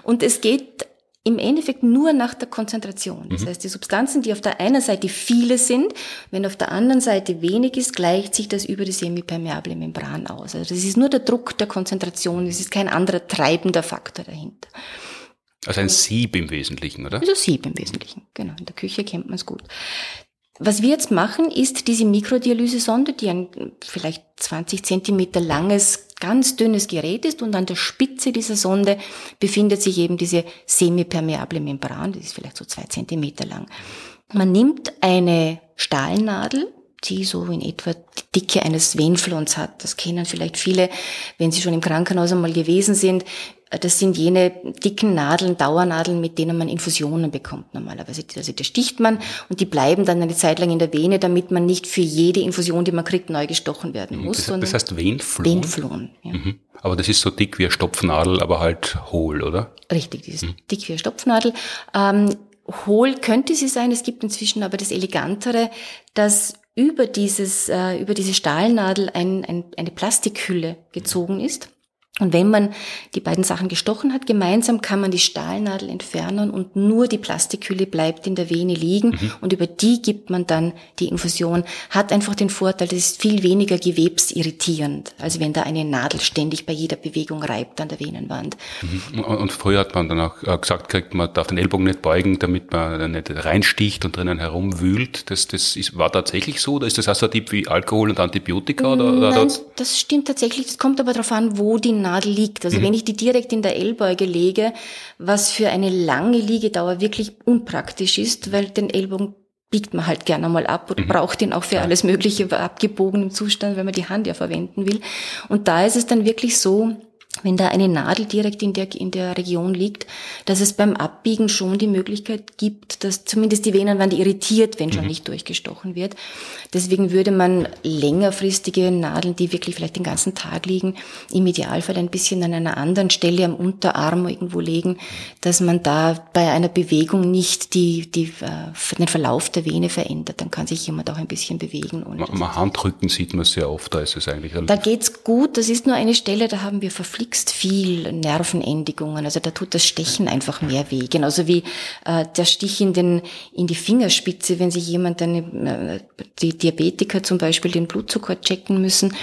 Und es geht im Endeffekt nur nach der Konzentration. Das mhm. heißt, die Substanzen, die auf der einen Seite viele sind, wenn auf der anderen Seite wenig ist, gleicht sich das über die semipermeable Membran aus. Also das ist nur der Druck der Konzentration, es ist kein anderer treibender Faktor dahinter. Also ein Sieb im Wesentlichen, oder? Also Sieb im Wesentlichen, genau. In der Küche kennt man es gut. Was wir jetzt machen, ist diese Mikrodialysesonde, die ein vielleicht 20 Zentimeter langes, ganz dünnes Gerät ist und an der Spitze dieser Sonde befindet sich eben diese semipermeable Membran, die ist vielleicht so zwei Zentimeter lang. Man nimmt eine Stahlnadel, die so in etwa die Dicke eines Venflons hat. Das kennen vielleicht viele, wenn sie schon im Krankenhaus einmal gewesen sind. Das sind jene dicken Nadeln, Dauernadeln, mit denen man Infusionen bekommt normalerweise. Also die sticht man und die bleiben dann eine Zeit lang in der Vene, damit man nicht für jede Infusion, die man kriegt, neu gestochen werden muss. Das, das heißt Venflon? Venflon, ja. Mhm. Aber das ist so dick wie eine Stopfnadel, aber halt hohl, oder? Richtig, die ist mhm. dick wie eine Stopfnadel. Ähm, hohl könnte sie sein. Es gibt inzwischen aber das Elegantere, dass über dieses, äh, über diese Stahlnadel ein, ein, eine Plastikhülle gezogen ist. Und wenn man die beiden Sachen gestochen hat, gemeinsam kann man die Stahlnadel entfernen und nur die Plastikhülle bleibt in der Vene liegen mhm. und über die gibt man dann die Infusion. Hat einfach den Vorteil, das ist viel weniger gewebsirritierend, als wenn da eine Nadel ständig bei jeder Bewegung reibt an der Venenwand. Mhm. Und früher hat man dann auch äh, gesagt, kriegt man darf den Ellbogen nicht beugen, damit man nicht reinsticht und drinnen herumwühlt. Das, das ist, war tatsächlich so? Oder ist das auch so ein Tipp wie Alkohol und Antibiotika? Oder, oder Nein, das stimmt tatsächlich. Das kommt aber darauf an, wo die Nadel liegt. Also mhm. wenn ich die direkt in der Ellbeuge lege, was für eine lange Liegedauer wirklich unpraktisch ist, weil den Ellbogen biegt man halt gerne mal ab und mhm. braucht ihn auch für ja. alles Mögliche abgebogen im Zustand, wenn man die Hand ja verwenden will. Und da ist es dann wirklich so, wenn da eine Nadel direkt in der, in der Region liegt, dass es beim Abbiegen schon die Möglichkeit gibt, dass zumindest die Venenwand irritiert, wenn schon mhm. nicht durchgestochen wird. Deswegen würde man längerfristige Nadeln, die wirklich vielleicht den ganzen Tag liegen, im Idealfall ein bisschen an einer anderen Stelle am Unterarm irgendwo legen, dass man da bei einer Bewegung nicht die, die, äh, den Verlauf der Vene verändert. Dann kann sich jemand auch ein bisschen bewegen. Ohne man, Handrücken sieht man sehr oft, da ist es eigentlich. Da geht's gut, das ist nur eine Stelle, da haben wir verflixt viel Nervenendigungen. Also da tut das Stechen einfach mehr weh. Genauso wie äh, der Stich in, den, in die Fingerspitze, wenn sich jemand eine, äh, die Diabetiker zum Beispiel den Blutzucker checken müssen.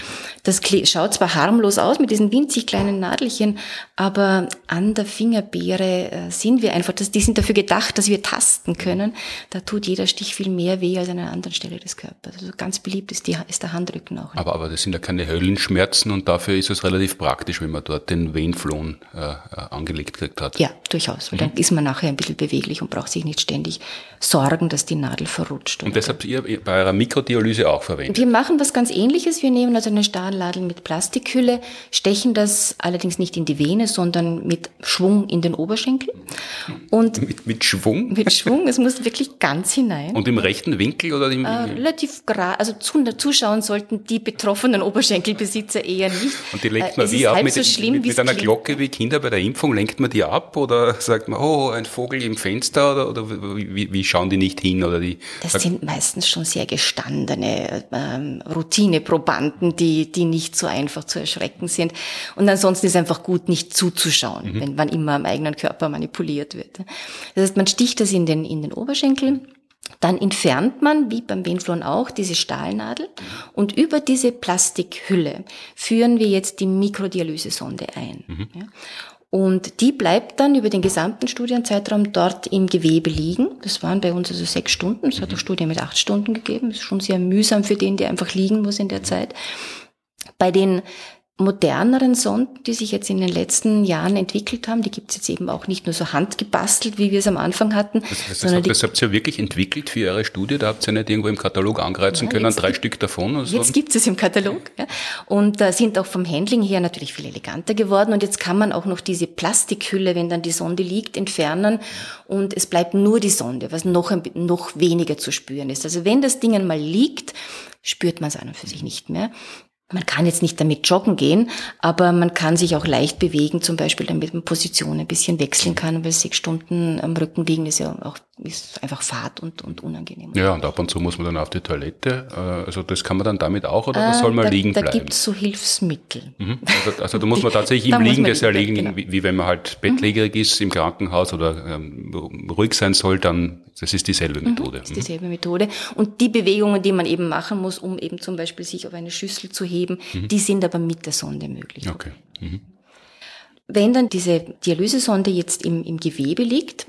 Das schaut zwar harmlos aus mit diesen winzig kleinen Nadelchen, aber an der Fingerbeere äh, sind wir einfach, die sind dafür gedacht, dass wir tasten können. Da tut jeder Stich viel mehr weh als an einer anderen Stelle des Körpers. Also ganz beliebt ist, die, ist der Handrücken auch. Aber, aber das sind ja keine Höllenschmerzen und dafür ist es relativ praktisch, wenn man dort den Venflon äh, äh, angelegt gekriegt hat. Ja, durchaus. Weil mhm. dann ist man nachher ein bisschen beweglich und braucht sich nicht ständig sorgen, dass die Nadel verrutscht. Und das habt ihr bei eurer Mikrodialyse auch verwendet? Wir machen was ganz ähnliches. Wir nehmen also eine Stahlnadel mit Plastikhülle, stechen das allerdings nicht in die Vene, sondern mit Schwung in den Oberschenkel. Und mit, mit Schwung? Mit Schwung. Es muss wirklich ganz hinein. Und im rechten Winkel oder im? Äh, relativ gerade. Also zu, zuschauen sollten die betroffenen Oberschenkelbesitzer eher nicht. Und die lenkt man äh, wie ab? Mit, so schlimm, mit, mit einer Glocke wie Kinder bei der Impfung lenkt man die ab oder sagt man, oh, ein Vogel im Fenster oder, oder wie, wie schauen die nicht hin oder die? Das sind meistens schon sehr gestandene ähm, Routineprobanden, die, die nicht so einfach zu erschrecken sind. Und ansonsten ist einfach gut, nicht zuzuschauen, mhm. wenn man immer am eigenen Körper manipuliert wird. Das heißt, man sticht das in den, in den Oberschenkel. Dann entfernt man, wie beim Venflon auch, diese Stahlnadel und über diese Plastikhülle führen wir jetzt die Mikrodialysesonde ein. Mhm. Ja. Und die bleibt dann über den gesamten Studienzeitraum dort im Gewebe liegen. Das waren bei uns also sechs Stunden. Es hat auch Studien mit acht Stunden gegeben. Das ist schon sehr mühsam für den, der einfach liegen muss in der Zeit. Bei den moderneren Sonden, die sich jetzt in den letzten Jahren entwickelt haben, die gibt es jetzt eben auch nicht nur so handgebastelt, wie wir es am Anfang hatten. Das, das, sondern das, habt ihr wirklich entwickelt für Ihre Studie? Da habt ihr nicht irgendwo im Katalog angreifen ja, können, drei Stück davon? Oder so? Jetzt gibt es im Katalog ja. und äh, sind auch vom Handling her natürlich viel eleganter geworden und jetzt kann man auch noch diese Plastikhülle, wenn dann die Sonde liegt, entfernen und es bleibt nur die Sonde, was noch, ein, noch weniger zu spüren ist. Also wenn das Ding einmal liegt, spürt man es an und für sich nicht mehr. Man kann jetzt nicht damit joggen gehen, aber man kann sich auch leicht bewegen, zum Beispiel damit man Position ein bisschen wechseln kann, weil sechs Stunden am Rücken liegen ist ja auch ist einfach fad und, und unangenehm. Ja, und ab und zu muss man dann auf die Toilette. Äh, also das kann man dann damit auch oder äh, soll man da, liegen bleiben? Da gibt es so Hilfsmittel. Mhm. Also, also, da muss man tatsächlich im Liegen das erlegen, genau. wie, wie, wenn man halt bettlägerig mhm. ist im Krankenhaus oder ähm, ruhig sein soll, dann das ist dieselbe mhm, Methode. Das ist dieselbe Methode. Und die Bewegungen, die man eben machen muss, um eben zum Beispiel sich auf eine Schüssel zu heben, mhm. die sind aber mit der Sonde möglich. Okay. Mhm. Wenn dann diese Dialysesonde jetzt im, im Gewebe liegt,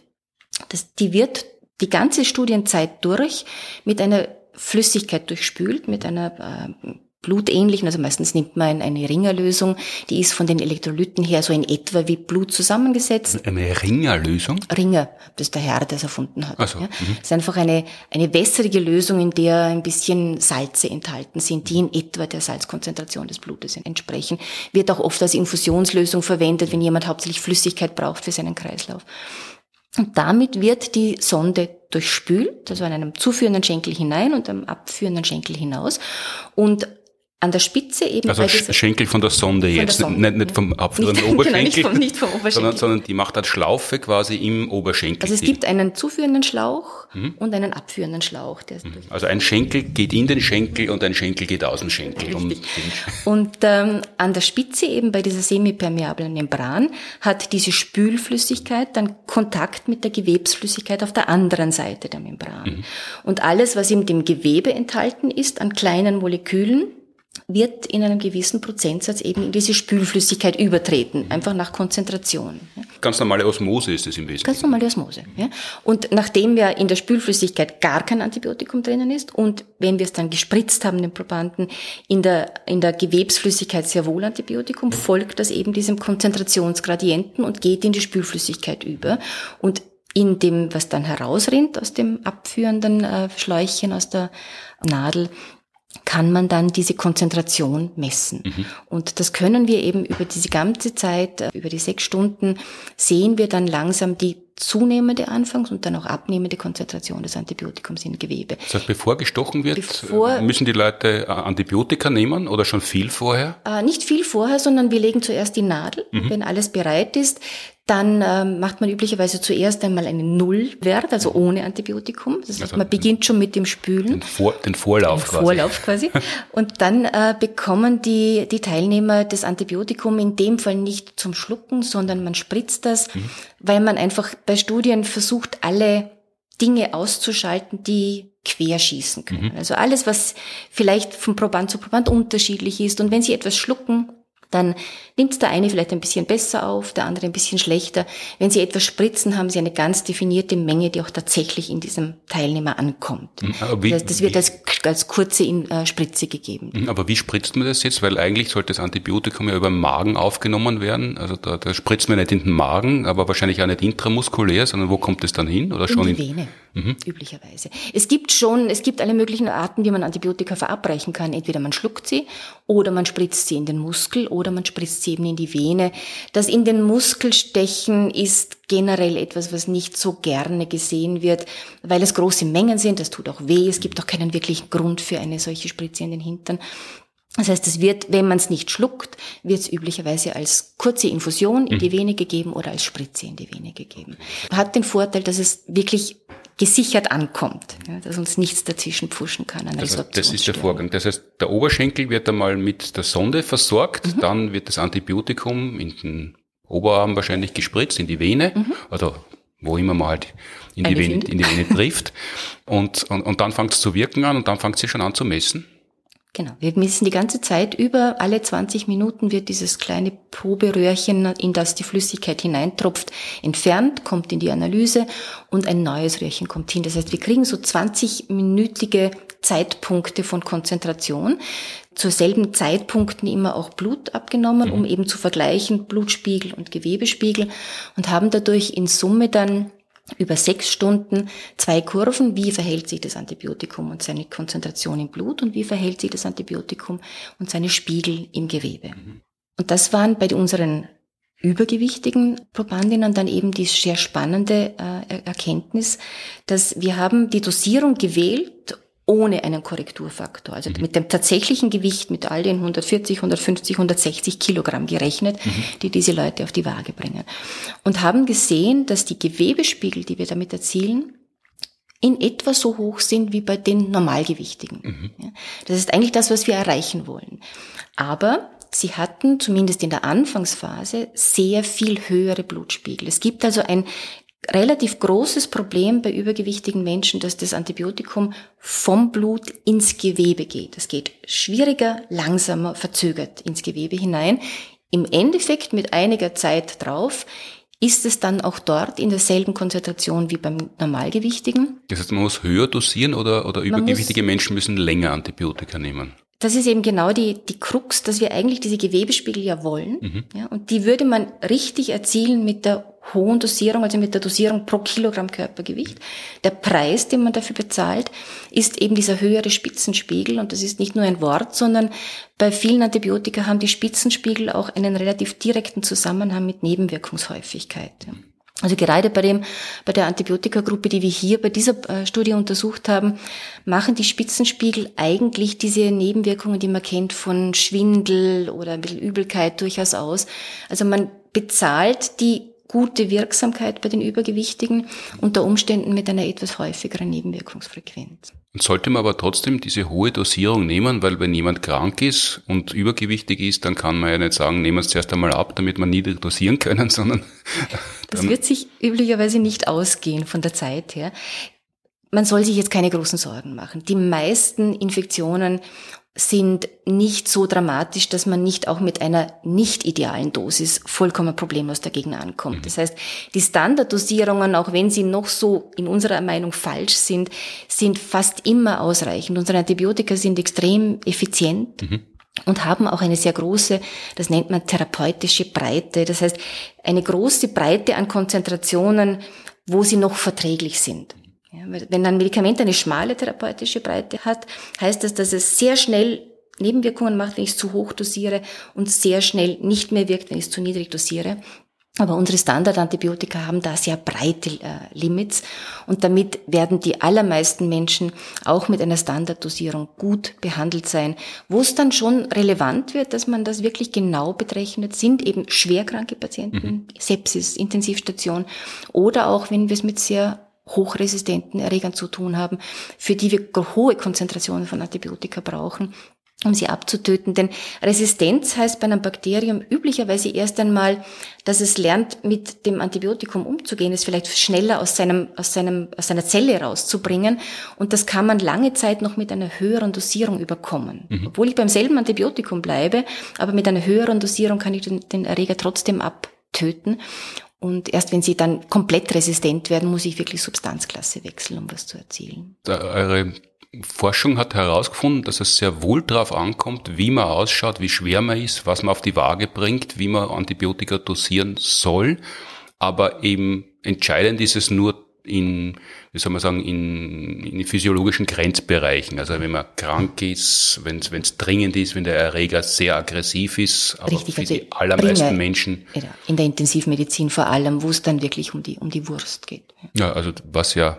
das, die wird die ganze Studienzeit durch mit einer Flüssigkeit durchspült, mit einer äh, blutähnlichen, also meistens nimmt man eine Ringerlösung, die ist von den Elektrolyten her so in etwa wie Blut zusammengesetzt. Eine Ringerlösung? Ringer, das ist der Herr, der es erfunden hat. Ach so, ja. mhm. Das ist einfach eine, eine wässrige Lösung, in der ein bisschen Salze enthalten sind, die in etwa der Salzkonzentration des Blutes entsprechen. Wird auch oft als Infusionslösung verwendet, wenn jemand hauptsächlich Flüssigkeit braucht für seinen Kreislauf. Und damit wird die Sonde durchspült, also an einem zuführenden Schenkel hinein und einem abführenden Schenkel hinaus. Und an der Spitze eben. Also Schenkel von der Sonde von jetzt, der Sonde, nicht, nicht vom abführenden nicht, Oberschenkel, genau, nicht, vom, nicht vom Oberschenkel. Sondern, sondern die macht halt Schlaufe quasi im Oberschenkel. Also es gibt einen zuführenden Schlauch mhm. und einen abführenden Schlauch. Mhm. Also ein Schenkel geht in den Schenkel und ein Schenkel geht aus dem Schenkel. Und, und ähm, an der Spitze eben bei dieser semipermeablen Membran hat diese Spülflüssigkeit dann Kontakt mit der Gewebsflüssigkeit auf der anderen Seite der Membran. Mhm. Und alles, was in dem Gewebe enthalten ist an kleinen Molekülen, wird in einem gewissen Prozentsatz eben in diese Spülflüssigkeit übertreten, einfach nach Konzentration. Ganz normale Osmose ist es im Wesentlichen. Ganz normale Osmose. Ja. Und nachdem ja in der Spülflüssigkeit gar kein Antibiotikum drinnen ist und wenn wir es dann gespritzt haben, den Probanden, in der, in der Gewebsflüssigkeit sehr wohl Antibiotikum, folgt das eben diesem Konzentrationsgradienten und geht in die Spülflüssigkeit über. Und in dem, was dann herausrinnt aus dem abführenden äh, Schläuchchen, aus der Nadel, kann man dann diese Konzentration messen. Mhm. Und das können wir eben über diese ganze Zeit, äh, über die sechs Stunden, sehen wir dann langsam die zunehmende Anfangs- und dann auch abnehmende Konzentration des Antibiotikums im Gewebe. Das heißt, bevor gestochen wird, bevor, müssen die Leute äh, Antibiotika nehmen oder schon viel vorher? Äh, nicht viel vorher, sondern wir legen zuerst die Nadel. Mhm. Wenn alles bereit ist, dann ähm, macht man üblicherweise zuerst einmal einen Nullwert, also ohne Antibiotikum. Das heißt, also man beginnt schon mit dem Spülen. Den, Vor, den Vorlauf den quasi. Vorlauf quasi. Und dann äh, bekommen die, die Teilnehmer das Antibiotikum in dem Fall nicht zum Schlucken, sondern man spritzt das, mhm. weil man einfach bei Studien versucht, alle Dinge auszuschalten, die querschießen können. Mhm. Also alles, was vielleicht von Proband zu Proband unterschiedlich ist. Und wenn Sie etwas schlucken, dann nimmt der eine vielleicht ein bisschen besser auf, der andere ein bisschen schlechter. Wenn Sie etwas spritzen, haben Sie eine ganz definierte Menge, die auch tatsächlich in diesem Teilnehmer ankommt. Hm, wie, das, heißt, das wird als, als kurze äh, Spritze gegeben. Hm, aber wie spritzt man das jetzt? Weil eigentlich sollte das Antibiotikum ja über den Magen aufgenommen werden. Also da, da spritzt man nicht in den Magen, aber wahrscheinlich auch nicht intramuskulär, sondern wo kommt es dann hin? Oder schon in die Vene, mhm. üblicherweise. Es gibt schon, es gibt alle möglichen Arten, wie man Antibiotika verabreichen kann. Entweder man schluckt sie oder man spritzt sie in den Muskel oder man spritzt sie eben in die Vene. Das in den Muskel stechen ist generell etwas, was nicht so gerne gesehen wird, weil es große Mengen sind. Das tut auch weh. Es gibt auch keinen wirklichen Grund für eine solche Spritze in den Hintern. Das heißt, es wird, wenn man es nicht schluckt, wird es üblicherweise als kurze Infusion in die mhm. Vene gegeben oder als Spritze in die Vene gegeben. Hat den Vorteil, dass es wirklich gesichert ankommt, ja, dass uns nichts dazwischen pfuschen kann. An also das ist der Vorgang. Das heißt, der Oberschenkel wird einmal mit der Sonde versorgt, mhm. dann wird das Antibiotikum in den Oberarm wahrscheinlich gespritzt, in die Vene mhm. oder wo immer man halt in die, Vene, in die Vene trifft. Und, und, und dann fängt es zu wirken an und dann fängt sie schon an zu messen. Genau, wir messen die ganze Zeit über, alle 20 Minuten wird dieses kleine Proberöhrchen, in das die Flüssigkeit hineintropft, entfernt, kommt in die Analyse und ein neues Röhrchen kommt hin. Das heißt, wir kriegen so 20-minütige Zeitpunkte von Konzentration. Zur selben Zeitpunkten immer auch Blut abgenommen, um mhm. eben zu vergleichen, Blutspiegel und Gewebespiegel und haben dadurch in Summe dann über sechs Stunden zwei Kurven, wie verhält sich das Antibiotikum und seine Konzentration im Blut und wie verhält sich das Antibiotikum und seine Spiegel im Gewebe. Mhm. Und das waren bei unseren übergewichtigen Probandinnen dann eben die sehr spannende äh, Erkenntnis, dass wir haben die Dosierung gewählt ohne einen Korrekturfaktor. Also mhm. mit dem tatsächlichen Gewicht, mit all den 140, 150, 160 Kilogramm gerechnet, mhm. die diese Leute auf die Waage bringen. Und haben gesehen, dass die Gewebespiegel, die wir damit erzielen, in etwa so hoch sind wie bei den Normalgewichtigen. Mhm. Das ist eigentlich das, was wir erreichen wollen. Aber sie hatten zumindest in der Anfangsphase sehr viel höhere Blutspiegel. Es gibt also ein relativ großes Problem bei übergewichtigen Menschen, dass das Antibiotikum vom Blut ins Gewebe geht. Es geht schwieriger, langsamer, verzögert ins Gewebe hinein. Im Endeffekt mit einiger Zeit drauf ist es dann auch dort in derselben Konzentration wie beim Normalgewichtigen. Das heißt, man muss höher dosieren oder, oder übergewichtige Menschen müssen länger Antibiotika nehmen? Das ist eben genau die, die Krux, dass wir eigentlich diese Gewebespiegel ja wollen. Mhm. Ja, und die würde man richtig erzielen mit der hohen Dosierung, also mit der Dosierung pro Kilogramm Körpergewicht. Der Preis, den man dafür bezahlt, ist eben dieser höhere Spitzenspiegel. Und das ist nicht nur ein Wort, sondern bei vielen Antibiotika haben die Spitzenspiegel auch einen relativ direkten Zusammenhang mit Nebenwirkungshäufigkeit. Also gerade bei dem, bei der Antibiotikagruppe, die wir hier bei dieser äh, Studie untersucht haben, machen die Spitzenspiegel eigentlich diese Nebenwirkungen, die man kennt von Schwindel oder ein bisschen Übelkeit durchaus aus. Also man bezahlt die gute Wirksamkeit bei den Übergewichtigen, unter Umständen mit einer etwas häufigeren Nebenwirkungsfrequenz. Und sollte man aber trotzdem diese hohe Dosierung nehmen, weil wenn jemand krank ist und übergewichtig ist, dann kann man ja nicht sagen, nehmen wir es zuerst einmal ab, damit wir niedrig dosieren können, sondern... Das wird sich üblicherweise nicht ausgehen von der Zeit her. Man soll sich jetzt keine großen Sorgen machen. Die meisten Infektionen sind nicht so dramatisch, dass man nicht auch mit einer nicht idealen Dosis vollkommen problemlos dagegen ankommt. Mhm. Das heißt, die Standarddosierungen, auch wenn sie noch so in unserer Meinung falsch sind, sind fast immer ausreichend. Unsere Antibiotika sind extrem effizient. Mhm und haben auch eine sehr große, das nennt man therapeutische Breite. Das heißt, eine große Breite an Konzentrationen, wo sie noch verträglich sind. Wenn ein Medikament eine schmale therapeutische Breite hat, heißt das, dass es sehr schnell Nebenwirkungen macht, wenn ich es zu hoch dosiere und sehr schnell nicht mehr wirkt, wenn ich es zu niedrig dosiere. Aber unsere Standardantibiotika haben da sehr breite äh, Limits und damit werden die allermeisten Menschen auch mit einer Standarddosierung gut behandelt sein. Wo es dann schon relevant wird, dass man das wirklich genau betrechnet, sind eben schwerkranke Patienten, mhm. Sepsis, Intensivstation oder auch wenn wir es mit sehr hochresistenten Erregern zu tun haben, für die wir hohe Konzentrationen von Antibiotika brauchen. um sie abzutöten. Denn Resistenz heißt bei einem Bakterium üblicherweise erst einmal, dass es lernt, mit dem Antibiotikum umzugehen, es vielleicht schneller aus seinem, aus seinem, aus seiner Zelle rauszubringen. Und das kann man lange Zeit noch mit einer höheren Dosierung überkommen. Mhm. Obwohl ich beim selben Antibiotikum bleibe, aber mit einer höheren Dosierung kann ich den, den Erreger trotzdem abtöten. Und erst wenn sie dann komplett resistent werden, muss ich wirklich Substanzklasse wechseln, um was zu erzielen. Eure Forschung hat herausgefunden, dass es sehr wohl darauf ankommt, wie man ausschaut, wie schwer man ist, was man auf die Waage bringt, wie man Antibiotika dosieren soll. Aber eben entscheidend ist es nur in, wie soll man sagen, in, in physiologischen Grenzbereichen. Also wenn man krank ist, wenn es dringend ist, wenn der Erreger sehr aggressiv ist, aber Richtig, für also die allermeisten Menschen. In der Intensivmedizin vor allem, wo es dann wirklich um die, um die Wurst geht. Ja, also was ja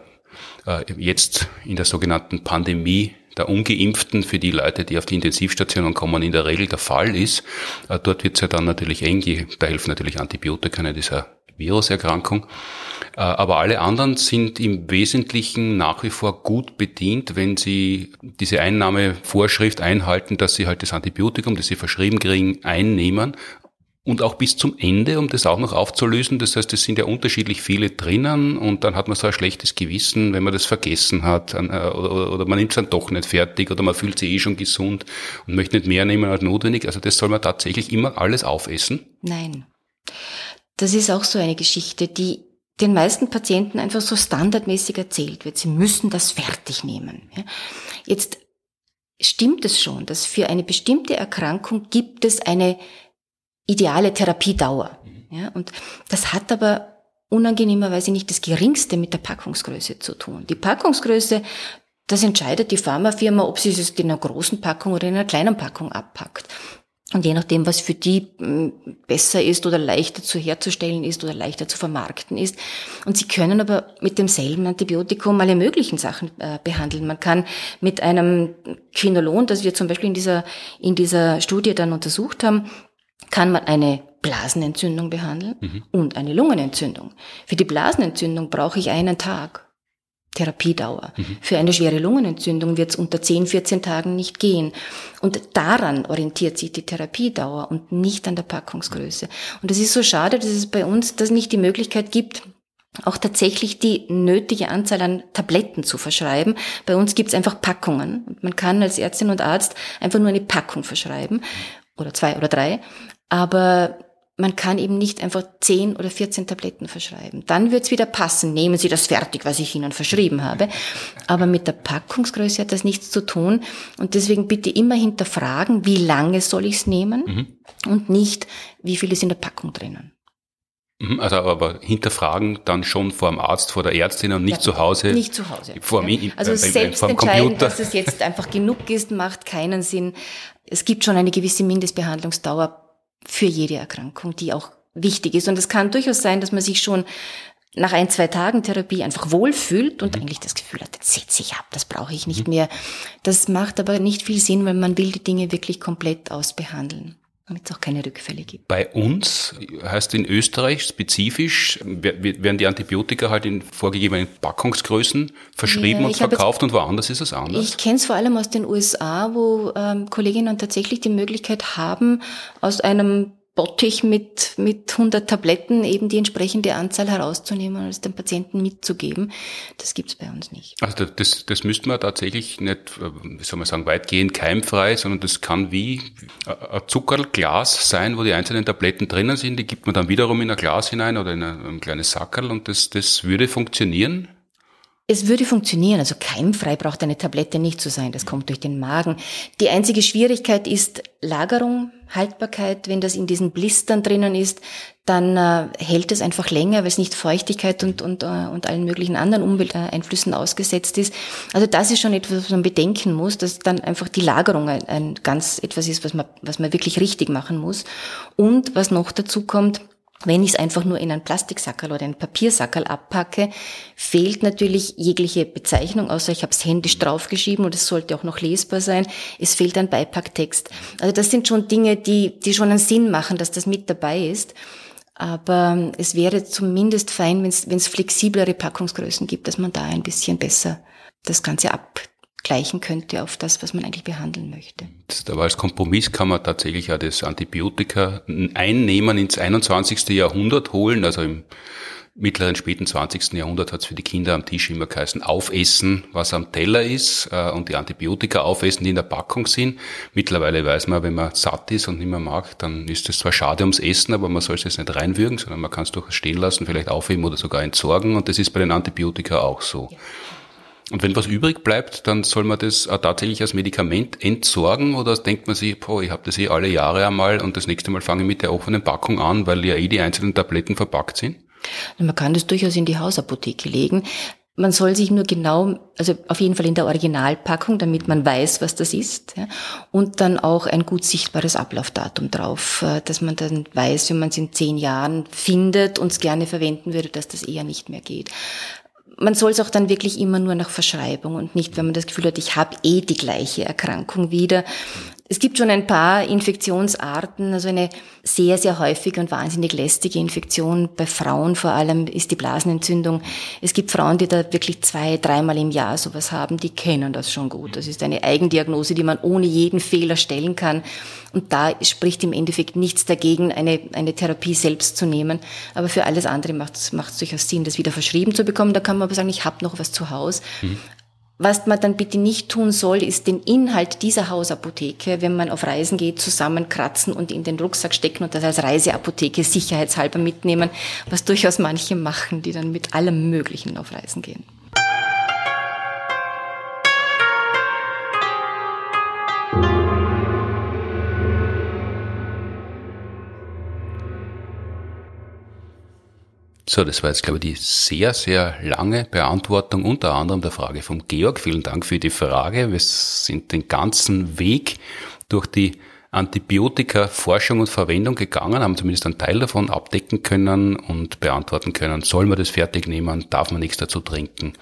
äh, jetzt in der sogenannten Pandemie der Ungeimpften für die Leute, die auf die Intensivstationen kommen, in der Regel der Fall ist. Äh, dort wird es ja dann natürlich eng, da helfen natürlich Antibiotika in dieser Viruserkrankung. Äh, aber alle anderen sind im Wesentlichen nach wie vor gut bedient, wenn sie diese Einnahmevorschrift einhalten, dass sie halt das Antibiotikum, das sie verschrieben kriegen, einnehmen und auch bis zum Ende, um das auch noch aufzulösen. Das heißt, es sind ja unterschiedlich viele drinnen und dann hat man so ein schlechtes Gewissen, wenn man das vergessen hat äh, oder, oder man nimmt es dann doch nicht fertig oder man fühlt sich eh schon gesund und möchte nicht mehr nehmen als notwendig. Also das soll man tatsächlich immer alles aufessen? Nein. Das ist auch so eine Geschichte, die den meisten Patienten einfach so standardmäßig erzählt wird. Sie müssen das fertig nehmen. Jetzt stimmt es schon, dass für eine bestimmte Erkrankung gibt es eine ideale Therapiedauer. Mhm. Ja, und das hat aber unangenehmerweise nicht das geringste mit der Packungsgröße zu tun. Die Packungsgröße, das entscheidet die Pharmafirma, ob sie es in einer großen Packung oder in einer kleinen Packung abpackt. Und je nachdem, was für die hm, besser ist oder leichter zu herzustellen ist oder leichter zu vermarkten ist. Und sie können aber mit demselben Antibiotikum alle möglichen Sachen äh, behandeln. Man kann mit einem Quinolon, das wir zum Beispiel in dieser, in dieser Studie dann untersucht haben, kann man eine Blasenentzündung behandeln mhm. und eine Lungenentzündung. Für die Blasenentzündung brauche ich einen Tag Therapiedauer. Mhm. Für eine schwere Lungenentzündung wird es unter 10, 14 Tagen nicht gehen. Und daran orientiert sich die Therapiedauer und nicht an der Packungsgröße. Und es ist so schade, dass es bei uns das nicht die Möglichkeit gibt, auch tatsächlich die nötige Anzahl an Tabletten zu verschreiben. Bei uns gibt es einfach Packungen. Und man kann als Ärztin und Arzt einfach nur eine Packung verschreiben oder zwei oder drei. Aber man kann eben nicht einfach zehn oder 14 Tabletten verschreiben. Dann wird's wieder passen. Nehmen Sie das fertig, was ich Ihnen verschrieben habe. Aber mit der Packungsgröße hat das nichts zu tun. Und deswegen bitte immer hinterfragen, wie lange soll ich's nehmen mhm. und nicht, wie viel ist in der Packung drinnen. Mhm, also aber hinterfragen dann schon vor dem Arzt, vor der Ärztin und nicht ja, zu Hause. Nicht zu Hause. Vor ja. Also äh, selbst entscheiden, dass es jetzt einfach genug ist, macht keinen Sinn es gibt schon eine gewisse Mindestbehandlungsdauer für jede Erkrankung, die auch wichtig ist. Und es kann durchaus sein, dass man sich schon nach ein, zwei Tagen Therapie einfach wohlfühlt und mhm. eigentlich das Gefühl hat, das setze ich ab, das brauche ich nicht mhm. mehr. Das macht aber nicht viel Sinn, weil man will die Dinge wirklich komplett ausbehandeln damit es auch keine Rückfälle gibt. Bei uns, heißt in Österreich spezifisch, werden die Antibiotika halt in vorgegebenen Packungsgrößen verschrieben ja, und verkauft und woanders ist es anders? Ich kenne es vor allem aus den USA, wo ähm, Kolleginnen tatsächlich die Möglichkeit haben, aus einem Bottich mit, mit 100 Tabletten eben die entsprechende Anzahl herauszunehmen und es dem Patienten mitzugeben. Das gibt's bei uns nicht. Also das, das müsste man tatsächlich nicht, äh, wie soll man sagen, weitgehend keimfrei, sondern das kann wie ein Zuckerglas sein, wo die einzelnen Tabletten drinnen sind. Die gibt man dann wiederum in ein Glas hinein oder in ein, ein kleines Sackerl und das, das würde funktionieren. Es würde funktionieren, also keimfrei braucht eine Tablette nicht zu sein, das kommt durch den Magen. Die einzige Schwierigkeit ist Lagerung, Haltbarkeit. Wenn das in diesen Blistern drinnen ist, dann äh, hält es einfach länger, weil es nicht Feuchtigkeit und, und, äh, und allen möglichen anderen Umwelteinflüssen ausgesetzt ist. Also das ist schon etwas, was man bedenken muss, dass dann einfach die Lagerung ein, ein ganz etwas ist, was man, was man wirklich richtig machen muss. Und was noch dazu kommt, wenn ich es einfach nur in einen Plastiksackerl oder einen Papiersackerl abpacke, fehlt natürlich jegliche Bezeichnung, außer ich habe es händisch draufgeschrieben und es sollte auch noch lesbar sein. Es fehlt ein Beipacktext. Also das sind schon Dinge, die, die schon einen Sinn machen, dass das mit dabei ist. Aber es wäre zumindest fein, wenn es flexiblere Packungsgrößen gibt, dass man da ein bisschen besser das Ganze ab abgleichen könnte auf das, was man eigentlich behandeln möchte. Aber als Kompromiss kann man tatsächlich ja das Antibiotika einnehmen ins 21. Jahrhundert holen, also im mittleren, späten 20. Jahrhundert hat es für die Kinder am Tisch immer geheißen, aufessen, was am Teller ist äh, und die Antibiotika aufessen, die in der Packung sind. Mittlerweile weiß man, wenn man satt ist und nicht mehr mag, dann ist es zwar schade ums Essen, aber man soll es jetzt nicht reinwürgen, sondern man kann es durchaus stehen lassen, vielleicht aufheben oder sogar entsorgen und das ist bei den Antibiotika auch so. Ja. Und wenn was übrig bleibt, dann soll man das tatsächlich als Medikament entsorgen oder denkt man sich, boah, ich habe das eh alle Jahre einmal und das nächste Mal fange ich mit der offenen Packung an, weil ja eh die einzelnen Tabletten verpackt sind? Man kann das durchaus in die Hausapotheke legen. Man soll sich nur genau, also auf jeden Fall in der Originalpackung, damit man weiß, was das ist. Ja, und dann auch ein gut sichtbares Ablaufdatum drauf, äh, dass man dann weiß, wenn man es in zehn Jahren findet und es gerne verwenden würde, dass das eher nicht mehr geht man soll es auch dann wirklich immer nur nach Verschreibung und nicht, wenn man das Gefühl hat, ich habe eh die gleiche Erkrankung wieder, es gibt schon ein paar Infektionsarten, also eine sehr, sehr häufige und wahnsinnig lästige Infektion bei Frauen vor allem ist die Blasenentzündung. Es gibt Frauen, die da wirklich zwei, dreimal im Jahr sowas haben, die kennen das schon gut. Das ist eine Eigendiagnose, die man ohne jeden Fehler stellen kann. Und da spricht im Endeffekt nichts dagegen, eine, eine Therapie selbst zu nehmen. Aber für alles andere macht es durchaus Sinn, das wieder verschrieben zu bekommen. Da kann man aber sagen, ich habe noch was zu Hause. Mhm. Was man dann bitte nicht tun soll, ist den Inhalt dieser Hausapotheke, wenn man auf Reisen geht, zusammenkratzen und in den Rucksack stecken und das als Reiseapotheke sicherheitshalber mitnehmen, was durchaus manche machen, die dann mit allem Möglichen auf Reisen gehen. So, das war jetzt, glaube ich, die sehr, sehr lange Beantwortung unter anderem der Frage vom Georg. Vielen Dank für die Frage. Wir sind den ganzen Weg durch die Antibiotika-Forschung und Verwendung gegangen, haben zumindest einen Teil davon abdecken können und beantworten können. Soll man das fertig nehmen? Darf man nichts dazu trinken?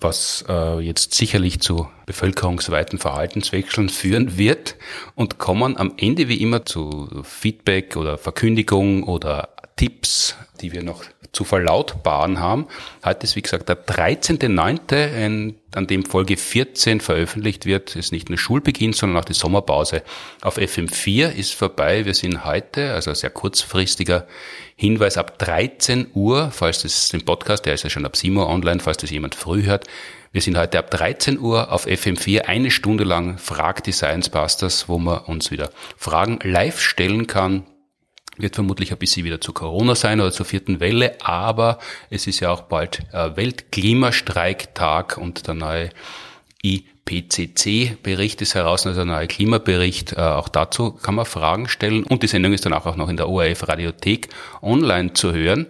was äh, jetzt sicherlich zu bevölkerungsweiten Verhaltenswechseln führen wird und kommen am Ende wie immer zu Feedback oder Verkündigung oder Tipps, die wir noch zu verlautbaren haben. Heute ist, wie gesagt, der 13.9., an dem Folge 14 veröffentlicht wird. ist nicht nur Schulbeginn, sondern auch die Sommerpause auf FM4 ist vorbei. Wir sind heute, also sehr kurzfristiger Hinweis, ab 13 Uhr, falls das den Podcast, der ist ja schon ab 7 Uhr online, falls das jemand früh hört. Wir sind heute ab 13 Uhr auf FM4 eine Stunde lang Frag die Science Busters, wo man uns wieder Fragen live stellen kann wird vermutlich ein bisschen wieder zu Corona sein oder zur vierten Welle, aber es ist ja auch bald äh, Weltklimastreiktag und der neue IPCC-Bericht ist heraus, also der neue Klimabericht. Äh, auch dazu kann man Fragen stellen und die Sendung ist dann auch noch in der ORF Radiothek online zu hören.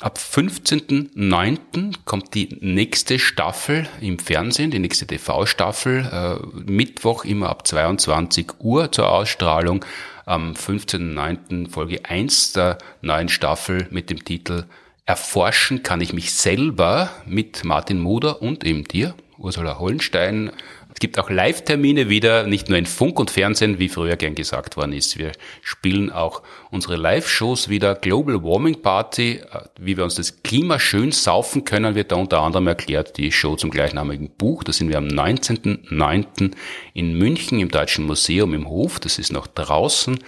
Ab 15.09. kommt die nächste Staffel im Fernsehen, die nächste TV-Staffel, äh, Mittwoch immer ab 22 Uhr zur Ausstrahlung am 15.09. Folge 1 der neuen Staffel mit dem Titel Erforschen kann ich mich selber mit Martin Moder und eben dir, Ursula Hollenstein. Es gibt auch Live-Termine wieder, nicht nur in Funk und Fernsehen, wie früher gern gesagt worden ist. Wir spielen auch unsere Live-Shows wieder. Global Warming Party, äh, wie wir uns das Klima schön saufen können, wird da unter anderem erklärt. Die Show zum gleichnamigen Buch. Da sind wir am 19.09. in München im Deutschen Museum im Hof. Das ist noch draußen.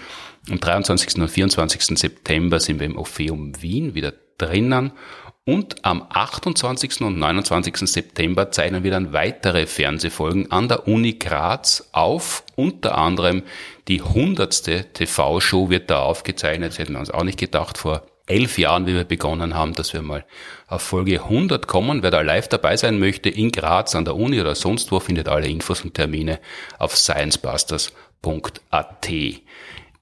Am 23. und 24. September sind wir im Orpheum Wien wieder drinnen. Und am 28. und 29. September zeichnen wir dann weitere Fernsehfolgen an der Uni Graz auf. Unter anderem die hundertste TV-Show wird da aufgezeichnet. Das hätten wir uns auch nicht gedacht vor elf Jahren, wie wir begonnen haben, dass wir mal auf Folge 100 kommen. Wer da live dabei sein möchte, in Graz an der Uni oder sonst wo, findet alle Infos und Termine auf sciencebusters.at.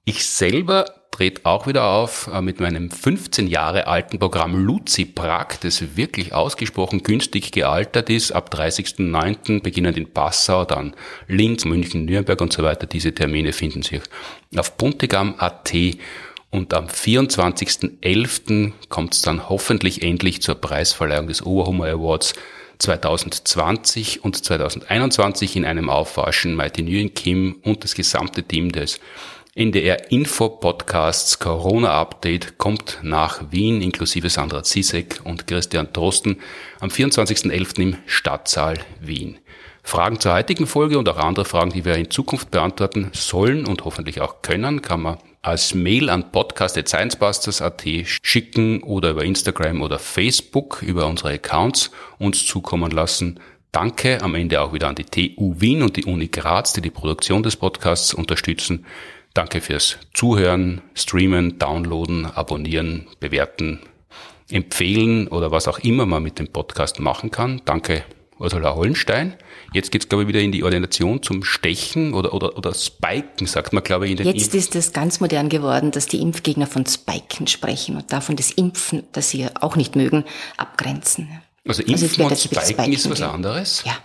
Ich selber dreht auch wieder auf äh, mit meinem 15 Jahre alten Programm Luzi Prag, das wirklich ausgesprochen günstig gealtert ist. Ab 30.09. beginnend in Passau, dann Linz, München, Nürnberg und so weiter. Diese Termine finden sich auf buntigam.at und am 24.11. kommt es dann hoffentlich endlich zur Preisverleihung des Oberhummer Awards 2020 und 2021 in einem Aufwaschen. Maite Nguyen Kim und das gesamte Team des NDR Info Podcasts Corona Update kommt nach Wien inklusive Sandra Zizek und Christian Drosten am 24.11. im Stadtsaal Wien. Fragen zur heutigen Folge und auch andere Fragen, die wir in Zukunft beantworten sollen und hoffentlich auch können, kann man als Mail an podcast.sciencebusters.at schicken oder über Instagram oder Facebook über unsere Accounts uns zukommen lassen. Danke am Ende auch wieder an die TU Wien und die Uni Graz, die die Produktion des Podcasts unterstützen. Danke fürs Zuhören, Streamen, Downloaden, Abonnieren, Bewerten, Empfehlen oder was auch immer man mit dem Podcast machen kann. Danke Ursula Hollenstein. Jetzt geht's glaube ich, wieder in die Ordination zum Stechen oder, oder, oder Spiken, sagt man, glaube ich, in den Jetzt Impf ist es ganz modern geworden, dass die Impfgegner von Spiken sprechen und davon das Impfen, das sie auch nicht mögen, abgrenzen. Also, also Impfen also und Spiken ist was anderes? Ja.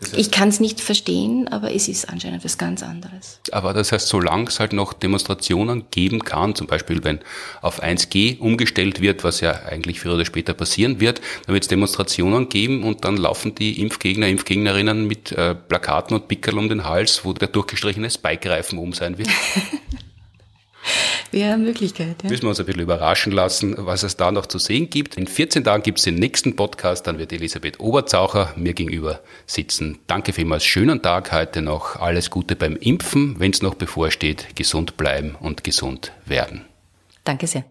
Das heißt, ich kann es nicht verstehen, aber es ist anscheinend was ganz anderes. Aber das heißt, solange es halt noch Demonstrationen geben kann, zum Beispiel wenn auf 1G umgestellt wird, was ja eigentlich früher oder später passieren wird, dann wird es Demonstrationen geben und dann laufen die Impfgegner, Impfgegnerinnen mit äh, Plakaten und Pickel um den Hals, wo der durchgestrichene Spike-Reifen um sein wird. Wäre eine Möglichkeit. Ja. Müssen wir uns ein bisschen überraschen lassen, was es da noch zu sehen gibt. In 14 Tagen gibt es den nächsten Podcast, dann wird Elisabeth Oberzaucher mir gegenüber sitzen. Danke vielmals, schönen Tag heute noch. Alles Gute beim Impfen, wenn es noch bevorsteht. Gesund bleiben und gesund werden. Danke sehr.